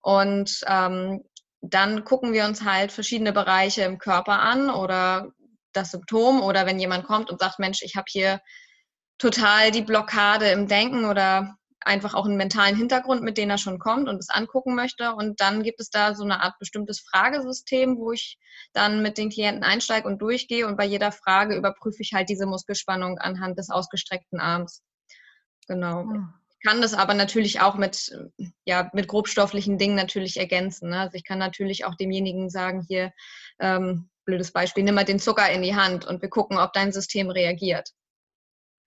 Und ähm, dann gucken wir uns halt verschiedene Bereiche im Körper an oder das Symptom oder wenn jemand kommt und sagt, Mensch, ich habe hier total die Blockade im Denken oder einfach auch einen mentalen Hintergrund, mit dem er schon kommt und es angucken möchte. Und dann gibt es da so eine Art bestimmtes Fragesystem, wo ich dann mit den Klienten einsteige und durchgehe und bei jeder Frage überprüfe ich halt diese Muskelspannung anhand des ausgestreckten Arms. Genau. Ah. Ich kann das aber natürlich auch mit, ja, mit grobstofflichen Dingen natürlich ergänzen. Ne? Also ich kann natürlich auch demjenigen sagen, hier, ähm, blödes Beispiel, nimm mal den Zucker in die Hand und wir gucken, ob dein System reagiert.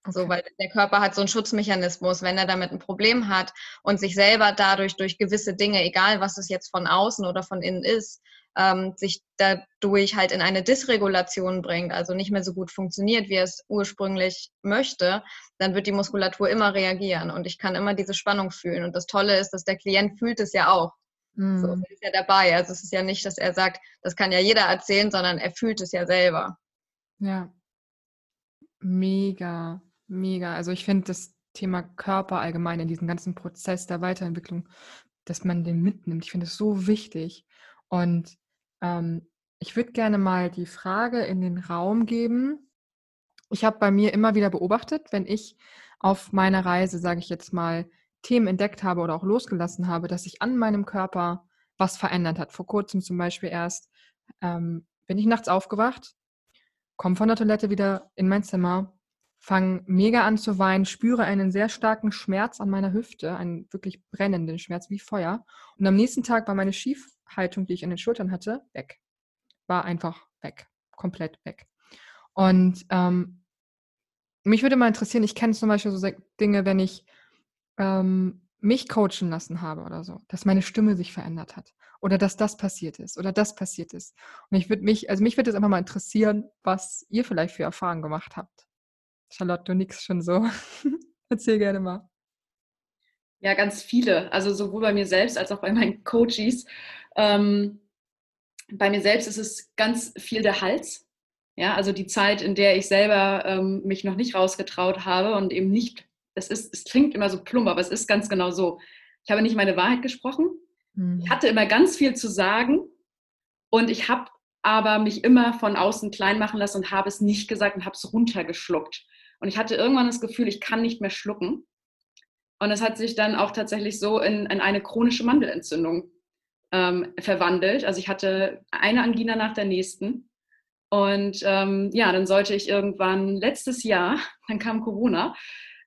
So, weil der Körper hat so einen Schutzmechanismus, wenn er damit ein Problem hat und sich selber dadurch durch gewisse Dinge, egal was es jetzt von außen oder von innen ist, ähm, sich dadurch halt in eine Dysregulation bringt, also nicht mehr so gut funktioniert, wie er es ursprünglich möchte, dann wird die Muskulatur immer reagieren und ich kann immer diese Spannung fühlen. Und das Tolle ist, dass der Klient fühlt es ja auch. Mhm. So, er ist ja dabei. Also es ist ja nicht, dass er sagt, das kann ja jeder erzählen, sondern er fühlt es ja selber. Ja. Mega. Mega. Also ich finde das Thema Körper allgemein in diesem ganzen Prozess der Weiterentwicklung, dass man den mitnimmt. Ich finde es so wichtig. Und ähm, ich würde gerne mal die Frage in den Raum geben. Ich habe bei mir immer wieder beobachtet, wenn ich auf meiner Reise, sage ich jetzt mal, Themen entdeckt habe oder auch losgelassen habe, dass sich an meinem Körper was verändert hat. Vor kurzem zum Beispiel erst ähm, bin ich nachts aufgewacht, komme von der Toilette wieder in mein Zimmer fange mega an zu weinen, spüre einen sehr starken Schmerz an meiner Hüfte, einen wirklich brennenden Schmerz wie Feuer. Und am nächsten Tag war meine Schiefhaltung, die ich in den Schultern hatte, weg. War einfach weg, komplett weg. Und ähm, mich würde mal interessieren, ich kenne zum Beispiel so Dinge, wenn ich ähm, mich coachen lassen habe oder so, dass meine Stimme sich verändert hat oder dass das passiert ist oder das passiert ist. Und ich würde mich, also mich würde es einfach mal interessieren, was ihr vielleicht für Erfahrungen gemacht habt. Charlotte, du nix schon so. Erzähl gerne mal. Ja, ganz viele. Also sowohl bei mir selbst als auch bei meinen Coaches. Ähm, bei mir selbst ist es ganz viel der Hals. Ja, also die Zeit, in der ich selber ähm, mich noch nicht rausgetraut habe und eben nicht, es ist, es klingt immer so plump, aber es ist ganz genau so. Ich habe nicht meine Wahrheit gesprochen. Mhm. Ich hatte immer ganz viel zu sagen und ich habe aber mich immer von außen klein machen lassen und habe es nicht gesagt und habe es runtergeschluckt. Und ich hatte irgendwann das Gefühl, ich kann nicht mehr schlucken. Und es hat sich dann auch tatsächlich so in, in eine chronische Mandelentzündung ähm, verwandelt. Also ich hatte eine Angina nach der nächsten. Und ähm, ja, dann sollte ich irgendwann letztes Jahr, dann kam Corona,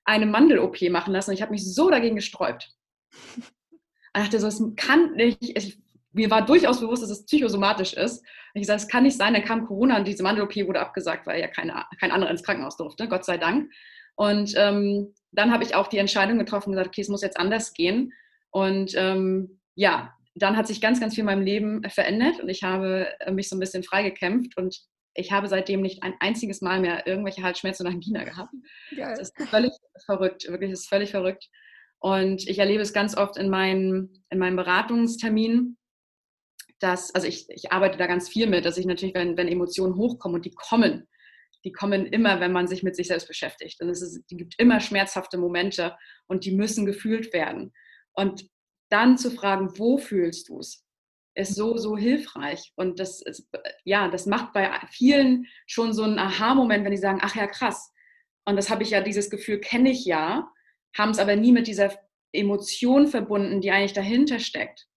eine Mandel-OP machen lassen. Und ich habe mich so dagegen gesträubt. Ich dachte so, es kann nicht, ich, mir war durchaus bewusst, dass es psychosomatisch ist. Ich sagte, es kann nicht sein. Dann kam Corona und diese Mandel-OP wurde abgesagt, weil ja keine, kein anderer ins Krankenhaus durfte, Gott sei Dank. Und ähm, dann habe ich auch die Entscheidung getroffen und gesagt, okay, es muss jetzt anders gehen. Und ähm, ja, dann hat sich ganz, ganz viel in meinem Leben verändert und ich habe äh, mich so ein bisschen freigekämpft und ich habe seitdem nicht ein einziges Mal mehr irgendwelche Halsschmerzen oder Angina gehabt. Geil. Das ist völlig verrückt, wirklich, das ist völlig verrückt. Und ich erlebe es ganz oft in meinen, in meinen Beratungsterminen, dass, also ich, ich arbeite da ganz viel mit, dass ich natürlich, wenn, wenn Emotionen hochkommen und die kommen, die kommen immer, wenn man sich mit sich selbst beschäftigt. Und es ist, die gibt immer schmerzhafte Momente und die müssen gefühlt werden. Und dann zu fragen, wo fühlst du es, ist so, so hilfreich. Und das ist, ja, das macht bei vielen schon so einen Aha-Moment, wenn die sagen, ach ja, krass. Und das habe ich ja, dieses Gefühl kenne ich ja, haben es aber nie mit dieser Emotion verbunden, die eigentlich dahinter steckt.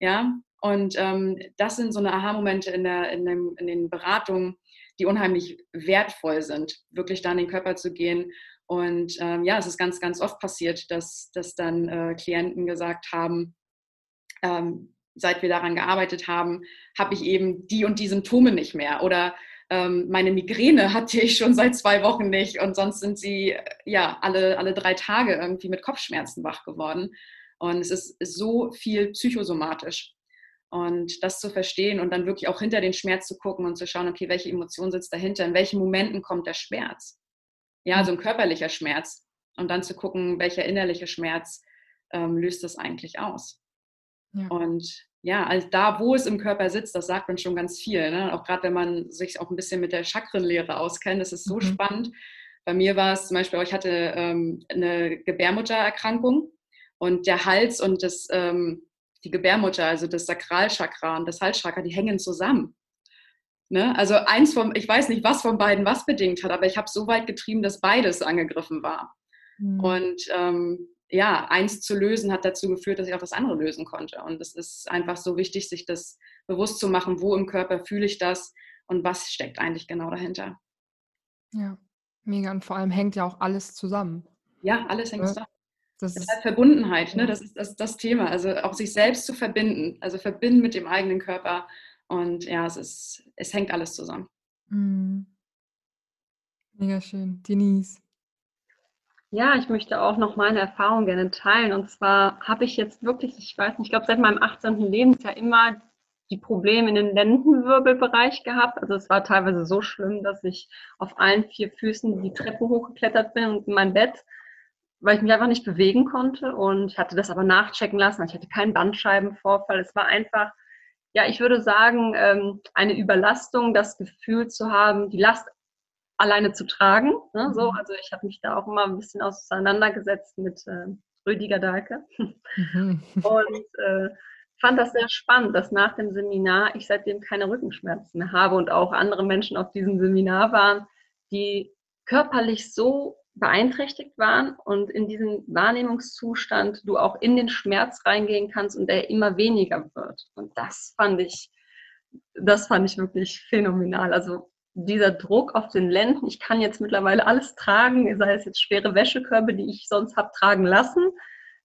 Ja, und ähm, das sind so eine Aha-Momente in, in, in den Beratungen, die unheimlich wertvoll sind, wirklich da in den Körper zu gehen und ähm, ja, es ist ganz, ganz oft passiert, dass, dass dann äh, Klienten gesagt haben, ähm, seit wir daran gearbeitet haben, habe ich eben die und die Symptome nicht mehr. Oder ähm, meine Migräne hatte ich schon seit zwei Wochen nicht und sonst sind sie äh, ja alle, alle drei Tage irgendwie mit Kopfschmerzen wach geworden. Und es ist, ist so viel psychosomatisch. Und das zu verstehen und dann wirklich auch hinter den Schmerz zu gucken und zu schauen, okay, welche Emotion sitzt dahinter, in welchen Momenten kommt der Schmerz ja, so ein körperlicher Schmerz. Und dann zu gucken, welcher innerliche Schmerz ähm, löst das eigentlich aus. Ja. Und ja, also da, wo es im Körper sitzt, das sagt man schon ganz viel. Ne? Auch gerade wenn man sich auch ein bisschen mit der Chakrenlehre auskennt, das ist so mhm. spannend. Bei mir war es zum Beispiel, ich hatte ähm, eine Gebärmuttererkrankung und der Hals und das, ähm, die Gebärmutter, also das Sakralchakra und das Halschakra, die hängen zusammen. Ne? Also eins vom, ich weiß nicht, was von beiden was bedingt hat, aber ich habe so weit getrieben, dass beides angegriffen war. Mhm. Und ähm, ja, eins zu lösen hat dazu geführt, dass ich auch das andere lösen konnte. Und es ist einfach so wichtig, sich das bewusst zu machen, wo im Körper fühle ich das und was steckt eigentlich genau dahinter. Ja, mega. Und vor allem hängt ja auch alles zusammen. Ja, alles hängt ja. zusammen. Das, das ist halt Verbundenheit, ne? das ist das, das Thema. Also auch sich selbst zu verbinden, also verbinden mit dem eigenen Körper und ja, es ist, es hängt alles zusammen. Mhm. Mega schön. Denise. Ja, ich möchte auch noch meine Erfahrung gerne teilen. Und zwar habe ich jetzt wirklich, ich weiß nicht, ich glaube seit meinem 18. Lebensjahr immer die Probleme in den Lendenwirbelbereich gehabt. Also es war teilweise so schlimm, dass ich auf allen vier Füßen die Treppe hochgeklettert bin und in mein Bett, weil ich mich einfach nicht bewegen konnte. Und ich hatte das aber nachchecken lassen. Ich hatte keinen Bandscheibenvorfall. Es war einfach ja, ich würde sagen, ähm, eine Überlastung, das Gefühl zu haben, die Last alleine zu tragen. Ne? So, mhm. also ich habe mich da auch immer ein bisschen auseinandergesetzt mit äh, Rüdiger Dahlke mhm. und äh, fand das sehr spannend, dass nach dem Seminar ich seitdem keine Rückenschmerzen mehr habe und auch andere Menschen auf diesem Seminar waren, die körperlich so beeinträchtigt waren und in diesem Wahrnehmungszustand du auch in den Schmerz reingehen kannst und der immer weniger wird. Und das fand ich, das fand ich wirklich phänomenal. Also dieser Druck auf den Lenden, ich kann jetzt mittlerweile alles tragen, sei es jetzt schwere Wäschekörbe, die ich sonst habe tragen lassen.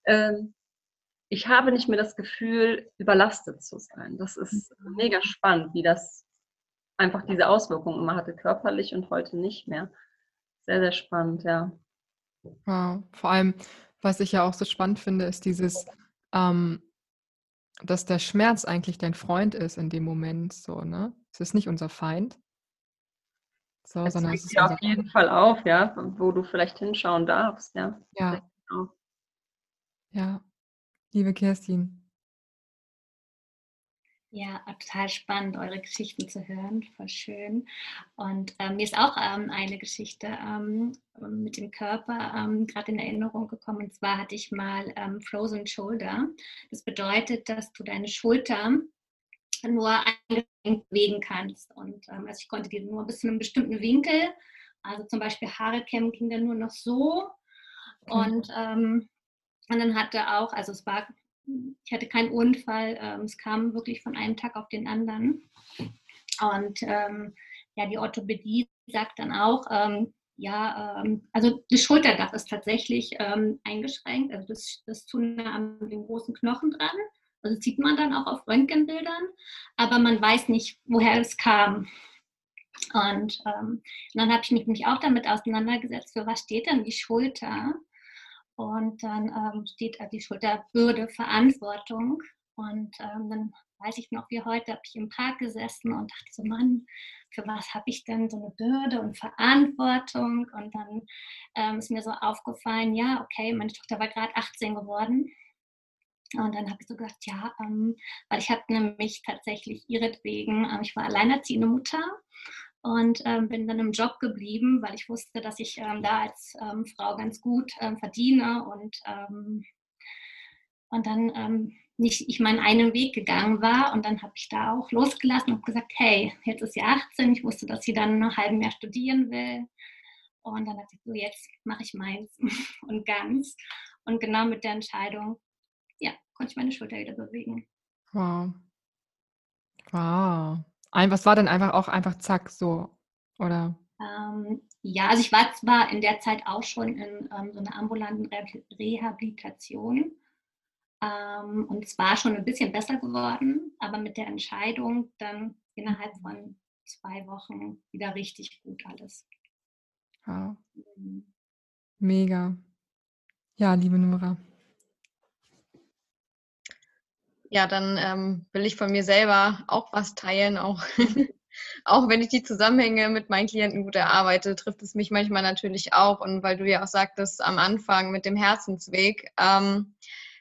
Ähm, ich habe nicht mehr das Gefühl, überlastet zu sein. Das ist mega spannend, wie das einfach diese Auswirkungen immer hatte, körperlich und heute nicht mehr. Sehr, sehr spannend, ja. Wow. Vor allem, was ich ja auch so spannend finde, ist dieses, ähm, dass der Schmerz eigentlich dein Freund ist in dem Moment, so, ne? Es ist nicht unser Feind. So, es sondern es ist auf jeden Fall auf, ja, wo du vielleicht hinschauen darfst, ja. Ja. Ja. Liebe Kerstin, ja, total spannend, eure Geschichten zu hören, voll schön. Und ähm, mir ist auch ähm, eine Geschichte ähm, mit dem Körper ähm, gerade in Erinnerung gekommen. Und zwar hatte ich mal ähm, Frozen Shoulder. Das bedeutet, dass du deine Schulter nur eingeschränkt bewegen kannst. Und ähm, also ich konnte die nur bis zu einem bestimmten Winkel, also zum Beispiel Haare kämmen ging dann nur noch so. Und, und dann hatte auch, also es war, ich hatte keinen Unfall, ähm, es kam wirklich von einem Tag auf den anderen. Und ähm, ja, die Orthopädie sagt dann auch, ähm, ja, ähm, also das Schulterdach ist tatsächlich ähm, eingeschränkt, also das, das tun an den großen Knochen dran. Also sieht man dann auch auf Röntgenbildern, aber man weiß nicht, woher es kam. Und ähm, dann habe ich mich auch damit auseinandergesetzt, für was steht denn die Schulter? Und dann ähm, steht die Schulterbürde Verantwortung. Und ähm, dann weiß ich noch wie heute, habe ich im Park gesessen und dachte so, Mann, für was habe ich denn so eine Bürde und Verantwortung? Und dann ähm, ist mir so aufgefallen, ja, okay, meine Tochter war gerade 18 geworden. Und dann habe ich so gedacht, ja, ähm, weil ich habe nämlich tatsächlich ihretwegen, ähm, ich war alleinerziehende Mutter und ähm, bin dann im Job geblieben, weil ich wusste, dass ich ähm, da als ähm, Frau ganz gut ähm, verdiene und, und dann nicht ich meinen einen Weg gegangen war und dann habe ich da auch losgelassen und gesagt, hey, jetzt ist sie 18, ich wusste, dass sie dann noch halben Jahr studieren will und dann dachte ich so, jetzt mache ich meins und ganz und genau mit der Entscheidung, ja, konnte ich meine Schulter wieder bewegen. Wow. Wow. Was war denn einfach auch einfach zack so, oder? Ähm, ja, also ich war zwar in der Zeit auch schon in ähm, so einer ambulanten Re Rehabilitation ähm, und es war schon ein bisschen besser geworden, aber mit der Entscheidung dann innerhalb von zwei Wochen wieder richtig gut alles. Wow. Mhm. Mega. Ja, liebe Nora, ja, dann ähm, will ich von mir selber auch was teilen, auch, auch wenn ich die Zusammenhänge mit meinen Klienten gut erarbeite, trifft es mich manchmal natürlich auch. Und weil du ja auch sagtest am Anfang mit dem Herzensweg, ähm,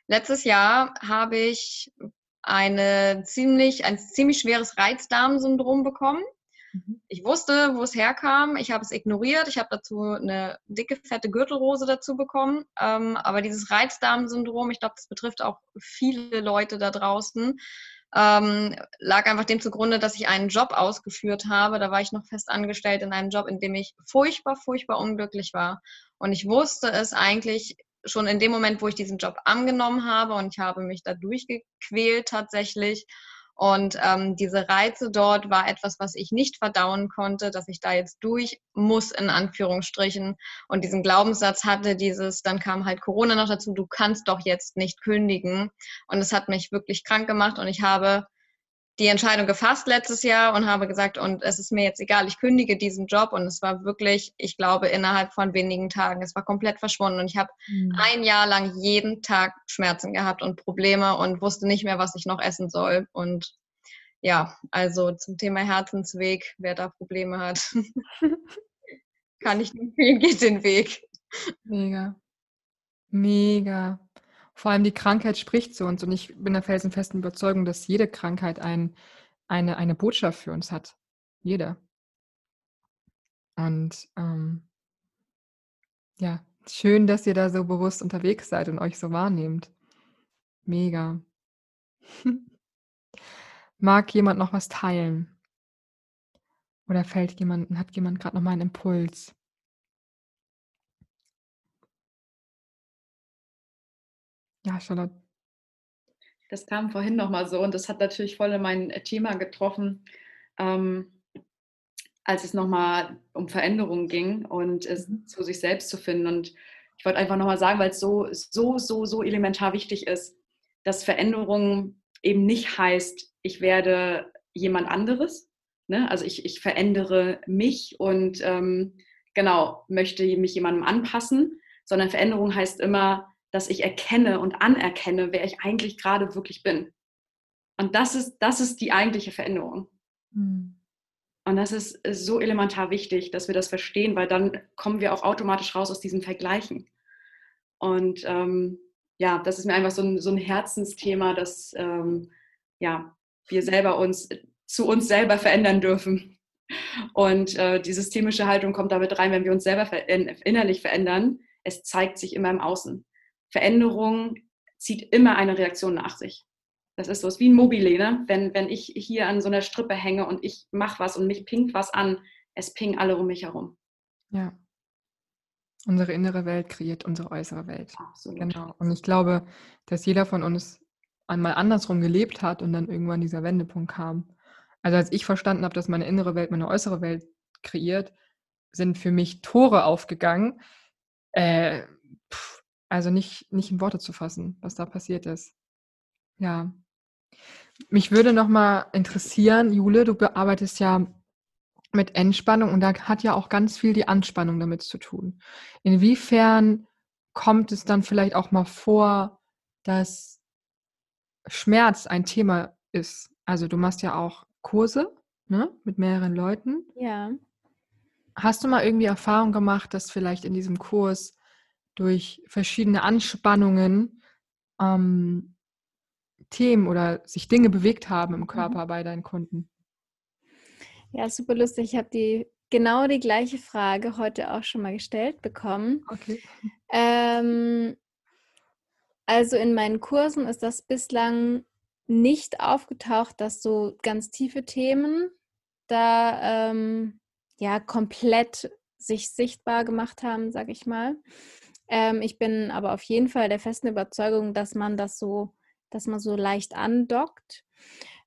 letztes Jahr habe ich eine ziemlich, ein ziemlich schweres Reizdarmsyndrom bekommen. Mhm. Ich wusste, wo es herkam. Ich habe es ignoriert. Ich habe dazu eine dicke, fette Gürtelrose dazu bekommen. Ähm, aber dieses Reizdarmsyndrom, ich glaube, das betrifft auch viele Leute da draußen, ähm, lag einfach dem zugrunde, dass ich einen Job ausgeführt habe. Da war ich noch fest angestellt in einem Job, in dem ich furchtbar, furchtbar unglücklich war. Und ich wusste es eigentlich schon in dem Moment, wo ich diesen Job angenommen habe und ich habe mich da durchgequält tatsächlich. Und ähm, diese Reize dort war etwas, was ich nicht verdauen konnte, dass ich da jetzt durch muss, in Anführungsstrichen. Und diesen Glaubenssatz hatte dieses, dann kam halt Corona noch dazu, du kannst doch jetzt nicht kündigen. Und es hat mich wirklich krank gemacht und ich habe die Entscheidung gefasst letztes Jahr und habe gesagt, und es ist mir jetzt egal, ich kündige diesen Job. Und es war wirklich, ich glaube, innerhalb von wenigen Tagen, es war komplett verschwunden. Und ich habe mhm. ein Jahr lang jeden Tag Schmerzen gehabt und Probleme und wusste nicht mehr, was ich noch essen soll. Und ja, also zum Thema Herzensweg, wer da Probleme hat, kann ich empfehlen, geht den Weg. Mega. Mega. Vor allem die Krankheit spricht zu uns und ich bin der felsenfesten Überzeugung, dass jede Krankheit ein, eine, eine Botschaft für uns hat. Jeder. Und ähm, ja, schön, dass ihr da so bewusst unterwegs seid und euch so wahrnehmt. Mega. Mag jemand noch was teilen? Oder fällt jemand, hat jemand gerade noch mal einen Impuls? Ja, Charlotte. Das kam vorhin noch mal so und das hat natürlich voll in mein Thema getroffen, ähm, als es noch mal um Veränderungen ging und es mhm. zu sich selbst zu finden. Und ich wollte einfach noch mal sagen, weil es so, so, so, so elementar wichtig ist, dass Veränderung eben nicht heißt, ich werde jemand anderes. Ne? Also ich, ich verändere mich und ähm, genau, möchte mich jemandem anpassen, sondern Veränderung heißt immer, dass ich erkenne und anerkenne, wer ich eigentlich gerade wirklich bin. Und das ist, das ist die eigentliche Veränderung. Mhm. Und das ist, so elementar wichtig, dass wir das verstehen, weil dann kommen wir auch automatisch raus aus diesem Vergleichen. Und ähm, ja, das ist mir einfach so ein, so ein Herzensthema, dass ähm, ja, wir selber uns zu uns selber verändern dürfen. Und äh, die systemische Haltung kommt damit rein, wenn wir uns selber ver innerlich verändern. Es zeigt sich immer im Außen. Veränderung zieht immer eine Reaktion nach sich. Das ist so, es ist wie ein Mobile, ne? wenn, wenn ich hier an so einer Strippe hänge und ich mache was und mich pinkt was an, es pingen alle um mich herum. Ja. Unsere innere Welt kreiert unsere äußere Welt. Absolut. Genau. Und ich glaube, dass jeder von uns einmal andersrum gelebt hat und dann irgendwann dieser Wendepunkt kam. Also als ich verstanden habe, dass meine innere Welt meine äußere Welt kreiert, sind für mich Tore aufgegangen. Äh, pff, also nicht, nicht in Worte zu fassen, was da passiert ist. Ja. Mich würde noch mal interessieren, Jule, du bearbeitest ja mit Entspannung und da hat ja auch ganz viel die Anspannung damit zu tun. Inwiefern kommt es dann vielleicht auch mal vor, dass Schmerz ein Thema ist? Also du machst ja auch Kurse ne, mit mehreren Leuten. Ja. Hast du mal irgendwie Erfahrung gemacht, dass vielleicht in diesem Kurs durch verschiedene Anspannungen ähm, Themen oder sich Dinge bewegt haben im Körper mhm. bei deinen Kunden? Ja, super lustig. Ich habe die genau die gleiche Frage heute auch schon mal gestellt bekommen. Okay. Ähm, also in meinen Kursen ist das bislang nicht aufgetaucht, dass so ganz tiefe Themen da ähm, ja komplett sich sichtbar gemacht haben, sag ich mal. Ähm, ich bin aber auf jeden Fall der festen Überzeugung, dass man das so, dass man so leicht andockt.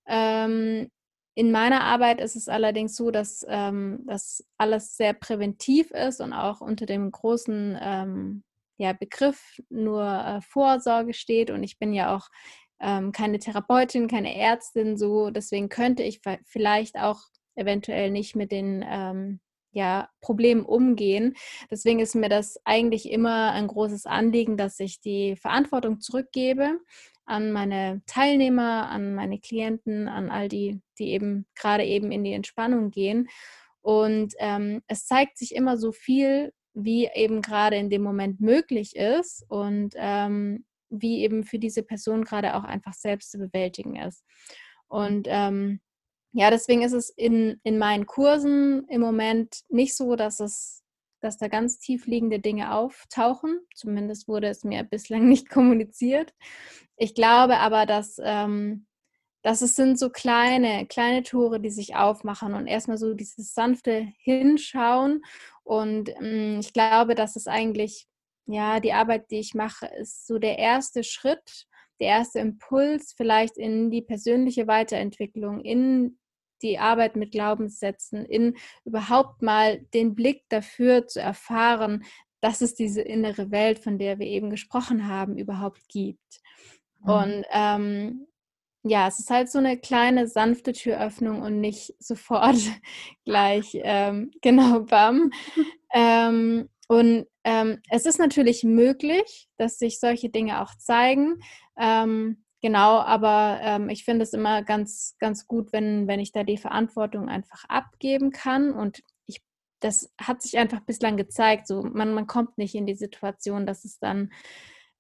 Ähm, in meiner Arbeit ist es allerdings so, dass ähm, das alles sehr präventiv ist und auch unter dem großen ähm, ja, Begriff nur äh, Vorsorge steht. Und ich bin ja auch ähm, keine Therapeutin, keine Ärztin, so deswegen könnte ich vielleicht auch eventuell nicht mit den ähm, ja, Problemen umgehen. Deswegen ist mir das eigentlich immer ein großes Anliegen, dass ich die Verantwortung zurückgebe an meine Teilnehmer, an meine Klienten, an all die, die eben gerade eben in die Entspannung gehen. Und ähm, es zeigt sich immer so viel, wie eben gerade in dem Moment möglich ist und ähm, wie eben für diese Person gerade auch einfach selbst zu bewältigen ist. Und ähm, ja, deswegen ist es in, in meinen Kursen im Moment nicht so, dass es dass da ganz tief liegende Dinge auftauchen. Zumindest wurde es mir bislang nicht kommuniziert. Ich glaube aber, dass, ähm, dass es sind so kleine, kleine Tore, die sich aufmachen und erstmal so dieses sanfte Hinschauen. Und ähm, ich glaube, dass es eigentlich, ja, die Arbeit, die ich mache, ist so der erste Schritt, der erste Impuls vielleicht in die persönliche Weiterentwicklung, in die Arbeit mit Glaubenssätzen, in überhaupt mal den Blick dafür zu erfahren, dass es diese innere Welt, von der wir eben gesprochen haben, überhaupt gibt. Mhm. Und ähm, ja, es ist halt so eine kleine sanfte Türöffnung und nicht sofort gleich, ähm, genau, bam. ähm, und ähm, es ist natürlich möglich, dass sich solche Dinge auch zeigen. Ähm, Genau, aber ähm, ich finde es immer ganz, ganz gut, wenn, wenn ich da die Verantwortung einfach abgeben kann. Und ich, das hat sich einfach bislang gezeigt. So, man, man kommt nicht in die Situation, dass es dann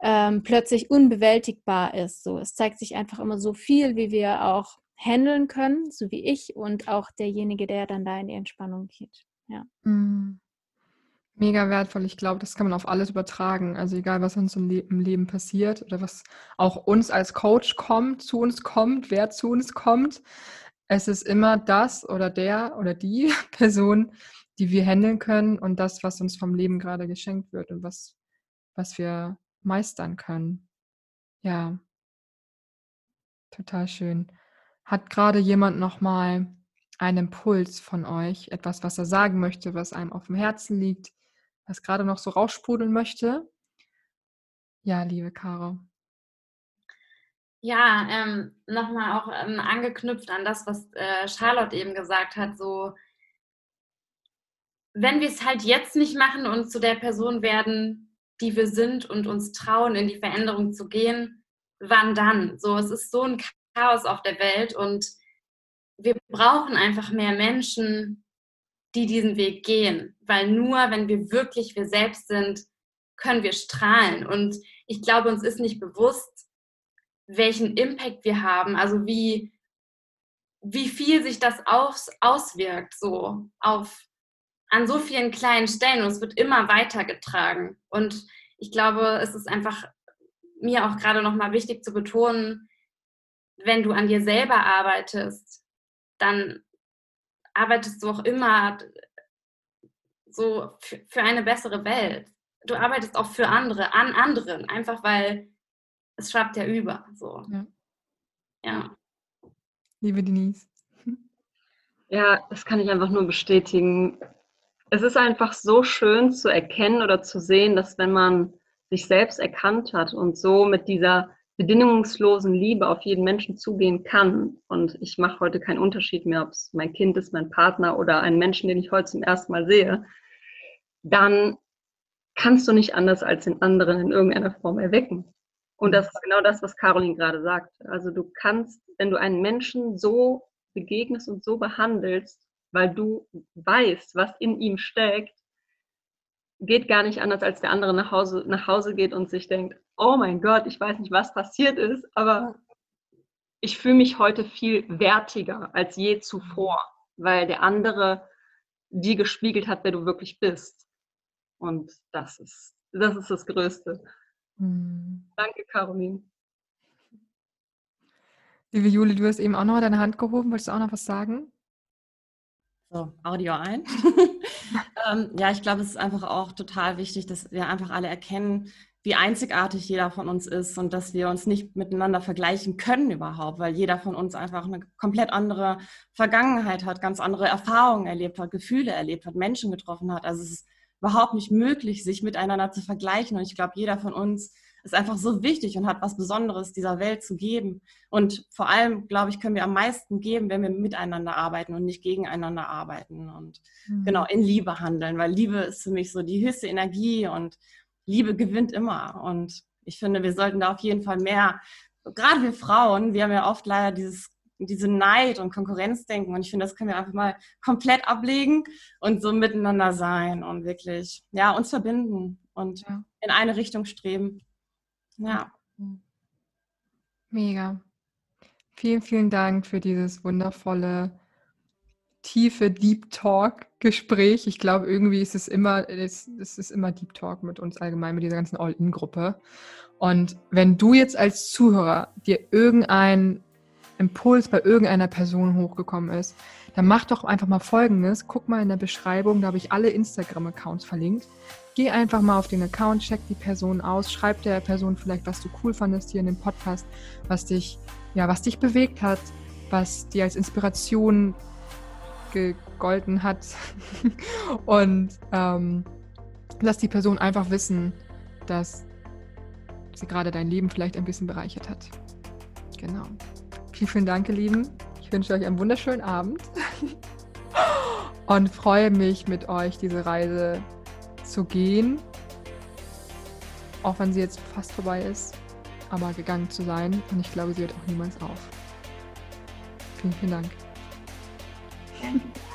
ähm, plötzlich unbewältigbar ist. So, es zeigt sich einfach immer so viel, wie wir auch handeln können, so wie ich und auch derjenige, der dann da in die Entspannung geht. Ja. Mhm. Mega wertvoll. Ich glaube, das kann man auf alles übertragen. Also egal, was uns im, Le im, Leben passiert oder was auch uns als Coach kommt, zu uns kommt, wer zu uns kommt. Es ist immer das oder der oder die Person, die wir handeln können und das, was uns vom Leben gerade geschenkt wird und was, was wir meistern können. Ja, total schön. Hat gerade jemand nochmal einen Impuls von euch, etwas, was er sagen möchte, was einem auf dem Herzen liegt, was gerade noch so raussprudeln möchte? Ja, liebe Caro. Ja, ähm, nochmal auch ähm, angeknüpft an das, was äh, Charlotte eben gesagt hat, so wenn wir es halt jetzt nicht machen und zu der Person werden, die wir sind und uns trauen, in die Veränderung zu gehen, wann dann? So, es ist so ein Chaos auf der Welt und wir brauchen einfach mehr Menschen, die diesen Weg gehen. Weil nur wenn wir wirklich wir selbst sind, können wir strahlen. Und ich glaube, uns ist nicht bewusst, welchen Impact wir haben, also wie, wie viel sich das aus, auswirkt, so auf an so vielen kleinen Stellen und es wird immer weitergetragen. Und ich glaube, es ist einfach mir auch gerade nochmal wichtig zu betonen, wenn du an dir selber arbeitest, dann arbeitest du auch immer so für eine bessere Welt. Du arbeitest auch für andere, an anderen, einfach weil es schwappt ja über. So. Ja. ja. Liebe Denise. Ja, das kann ich einfach nur bestätigen. Es ist einfach so schön zu erkennen oder zu sehen, dass wenn man sich selbst erkannt hat und so mit dieser bedingungslosen Liebe auf jeden Menschen zugehen kann. Und ich mache heute keinen Unterschied mehr, ob es mein Kind ist, mein Partner oder ein Menschen, den ich heute zum ersten Mal sehe, dann kannst du nicht anders als den anderen in irgendeiner Form erwecken. Und das ist genau das, was Caroline gerade sagt. Also du kannst, wenn du einen Menschen so begegnest und so behandelst, weil du weißt, was in ihm steckt, geht gar nicht anders, als der andere nach Hause, nach Hause geht und sich denkt, oh mein Gott, ich weiß nicht, was passiert ist, aber ich fühle mich heute viel wertiger als je zuvor, weil der andere dir gespiegelt hat, wer du wirklich bist. Und das ist das, ist das Größte. Mhm. Danke, Caroline. Liebe Juli, du hast eben auch noch deine Hand gehoben. Wolltest du auch noch was sagen? So, Audio ein. ähm, ja, ich glaube, es ist einfach auch total wichtig, dass wir einfach alle erkennen, wie einzigartig jeder von uns ist und dass wir uns nicht miteinander vergleichen können überhaupt, weil jeder von uns einfach eine komplett andere Vergangenheit hat, ganz andere Erfahrungen erlebt hat, Gefühle erlebt hat, Menschen getroffen hat. Also es ist überhaupt nicht möglich, sich miteinander zu vergleichen. Und ich glaube, jeder von uns ist einfach so wichtig und hat was Besonderes dieser Welt zu geben. Und vor allem, glaube ich, können wir am meisten geben, wenn wir miteinander arbeiten und nicht gegeneinander arbeiten und mhm. genau in Liebe handeln, weil Liebe ist für mich so die höchste Energie und Liebe gewinnt immer. Und ich finde, wir sollten da auf jeden Fall mehr, gerade wir Frauen, wir haben ja oft leider dieses diese Neid und Konkurrenzdenken. Und ich finde, das können wir einfach mal komplett ablegen und so miteinander sein und wirklich, ja, uns verbinden und ja. in eine Richtung streben. Ja. Mega. Vielen, vielen Dank für dieses wundervolle, tiefe Deep Talk Gespräch. Ich glaube, irgendwie ist es immer, es, es ist immer Deep Talk mit uns allgemein, mit dieser ganzen All-In-Gruppe. Und wenn du jetzt als Zuhörer dir irgendein Impuls bei irgendeiner Person hochgekommen ist, dann mach doch einfach mal Folgendes. Guck mal in der Beschreibung, da habe ich alle Instagram-Accounts verlinkt. Geh einfach mal auf den Account, check die Person aus, schreib der Person vielleicht, was du cool fandest hier in dem Podcast, was dich, ja, was dich bewegt hat, was dir als Inspiration gegolten hat. Und ähm, lass die Person einfach wissen, dass sie gerade dein Leben vielleicht ein bisschen bereichert hat. Genau. Vielen, vielen Dank, ihr Lieben. Wünsche euch einen wunderschönen Abend und freue mich, mit euch diese Reise zu gehen. Auch wenn sie jetzt fast vorbei ist, aber gegangen zu sein. Und ich glaube, sie hört auch niemals auf. Vielen, vielen Dank.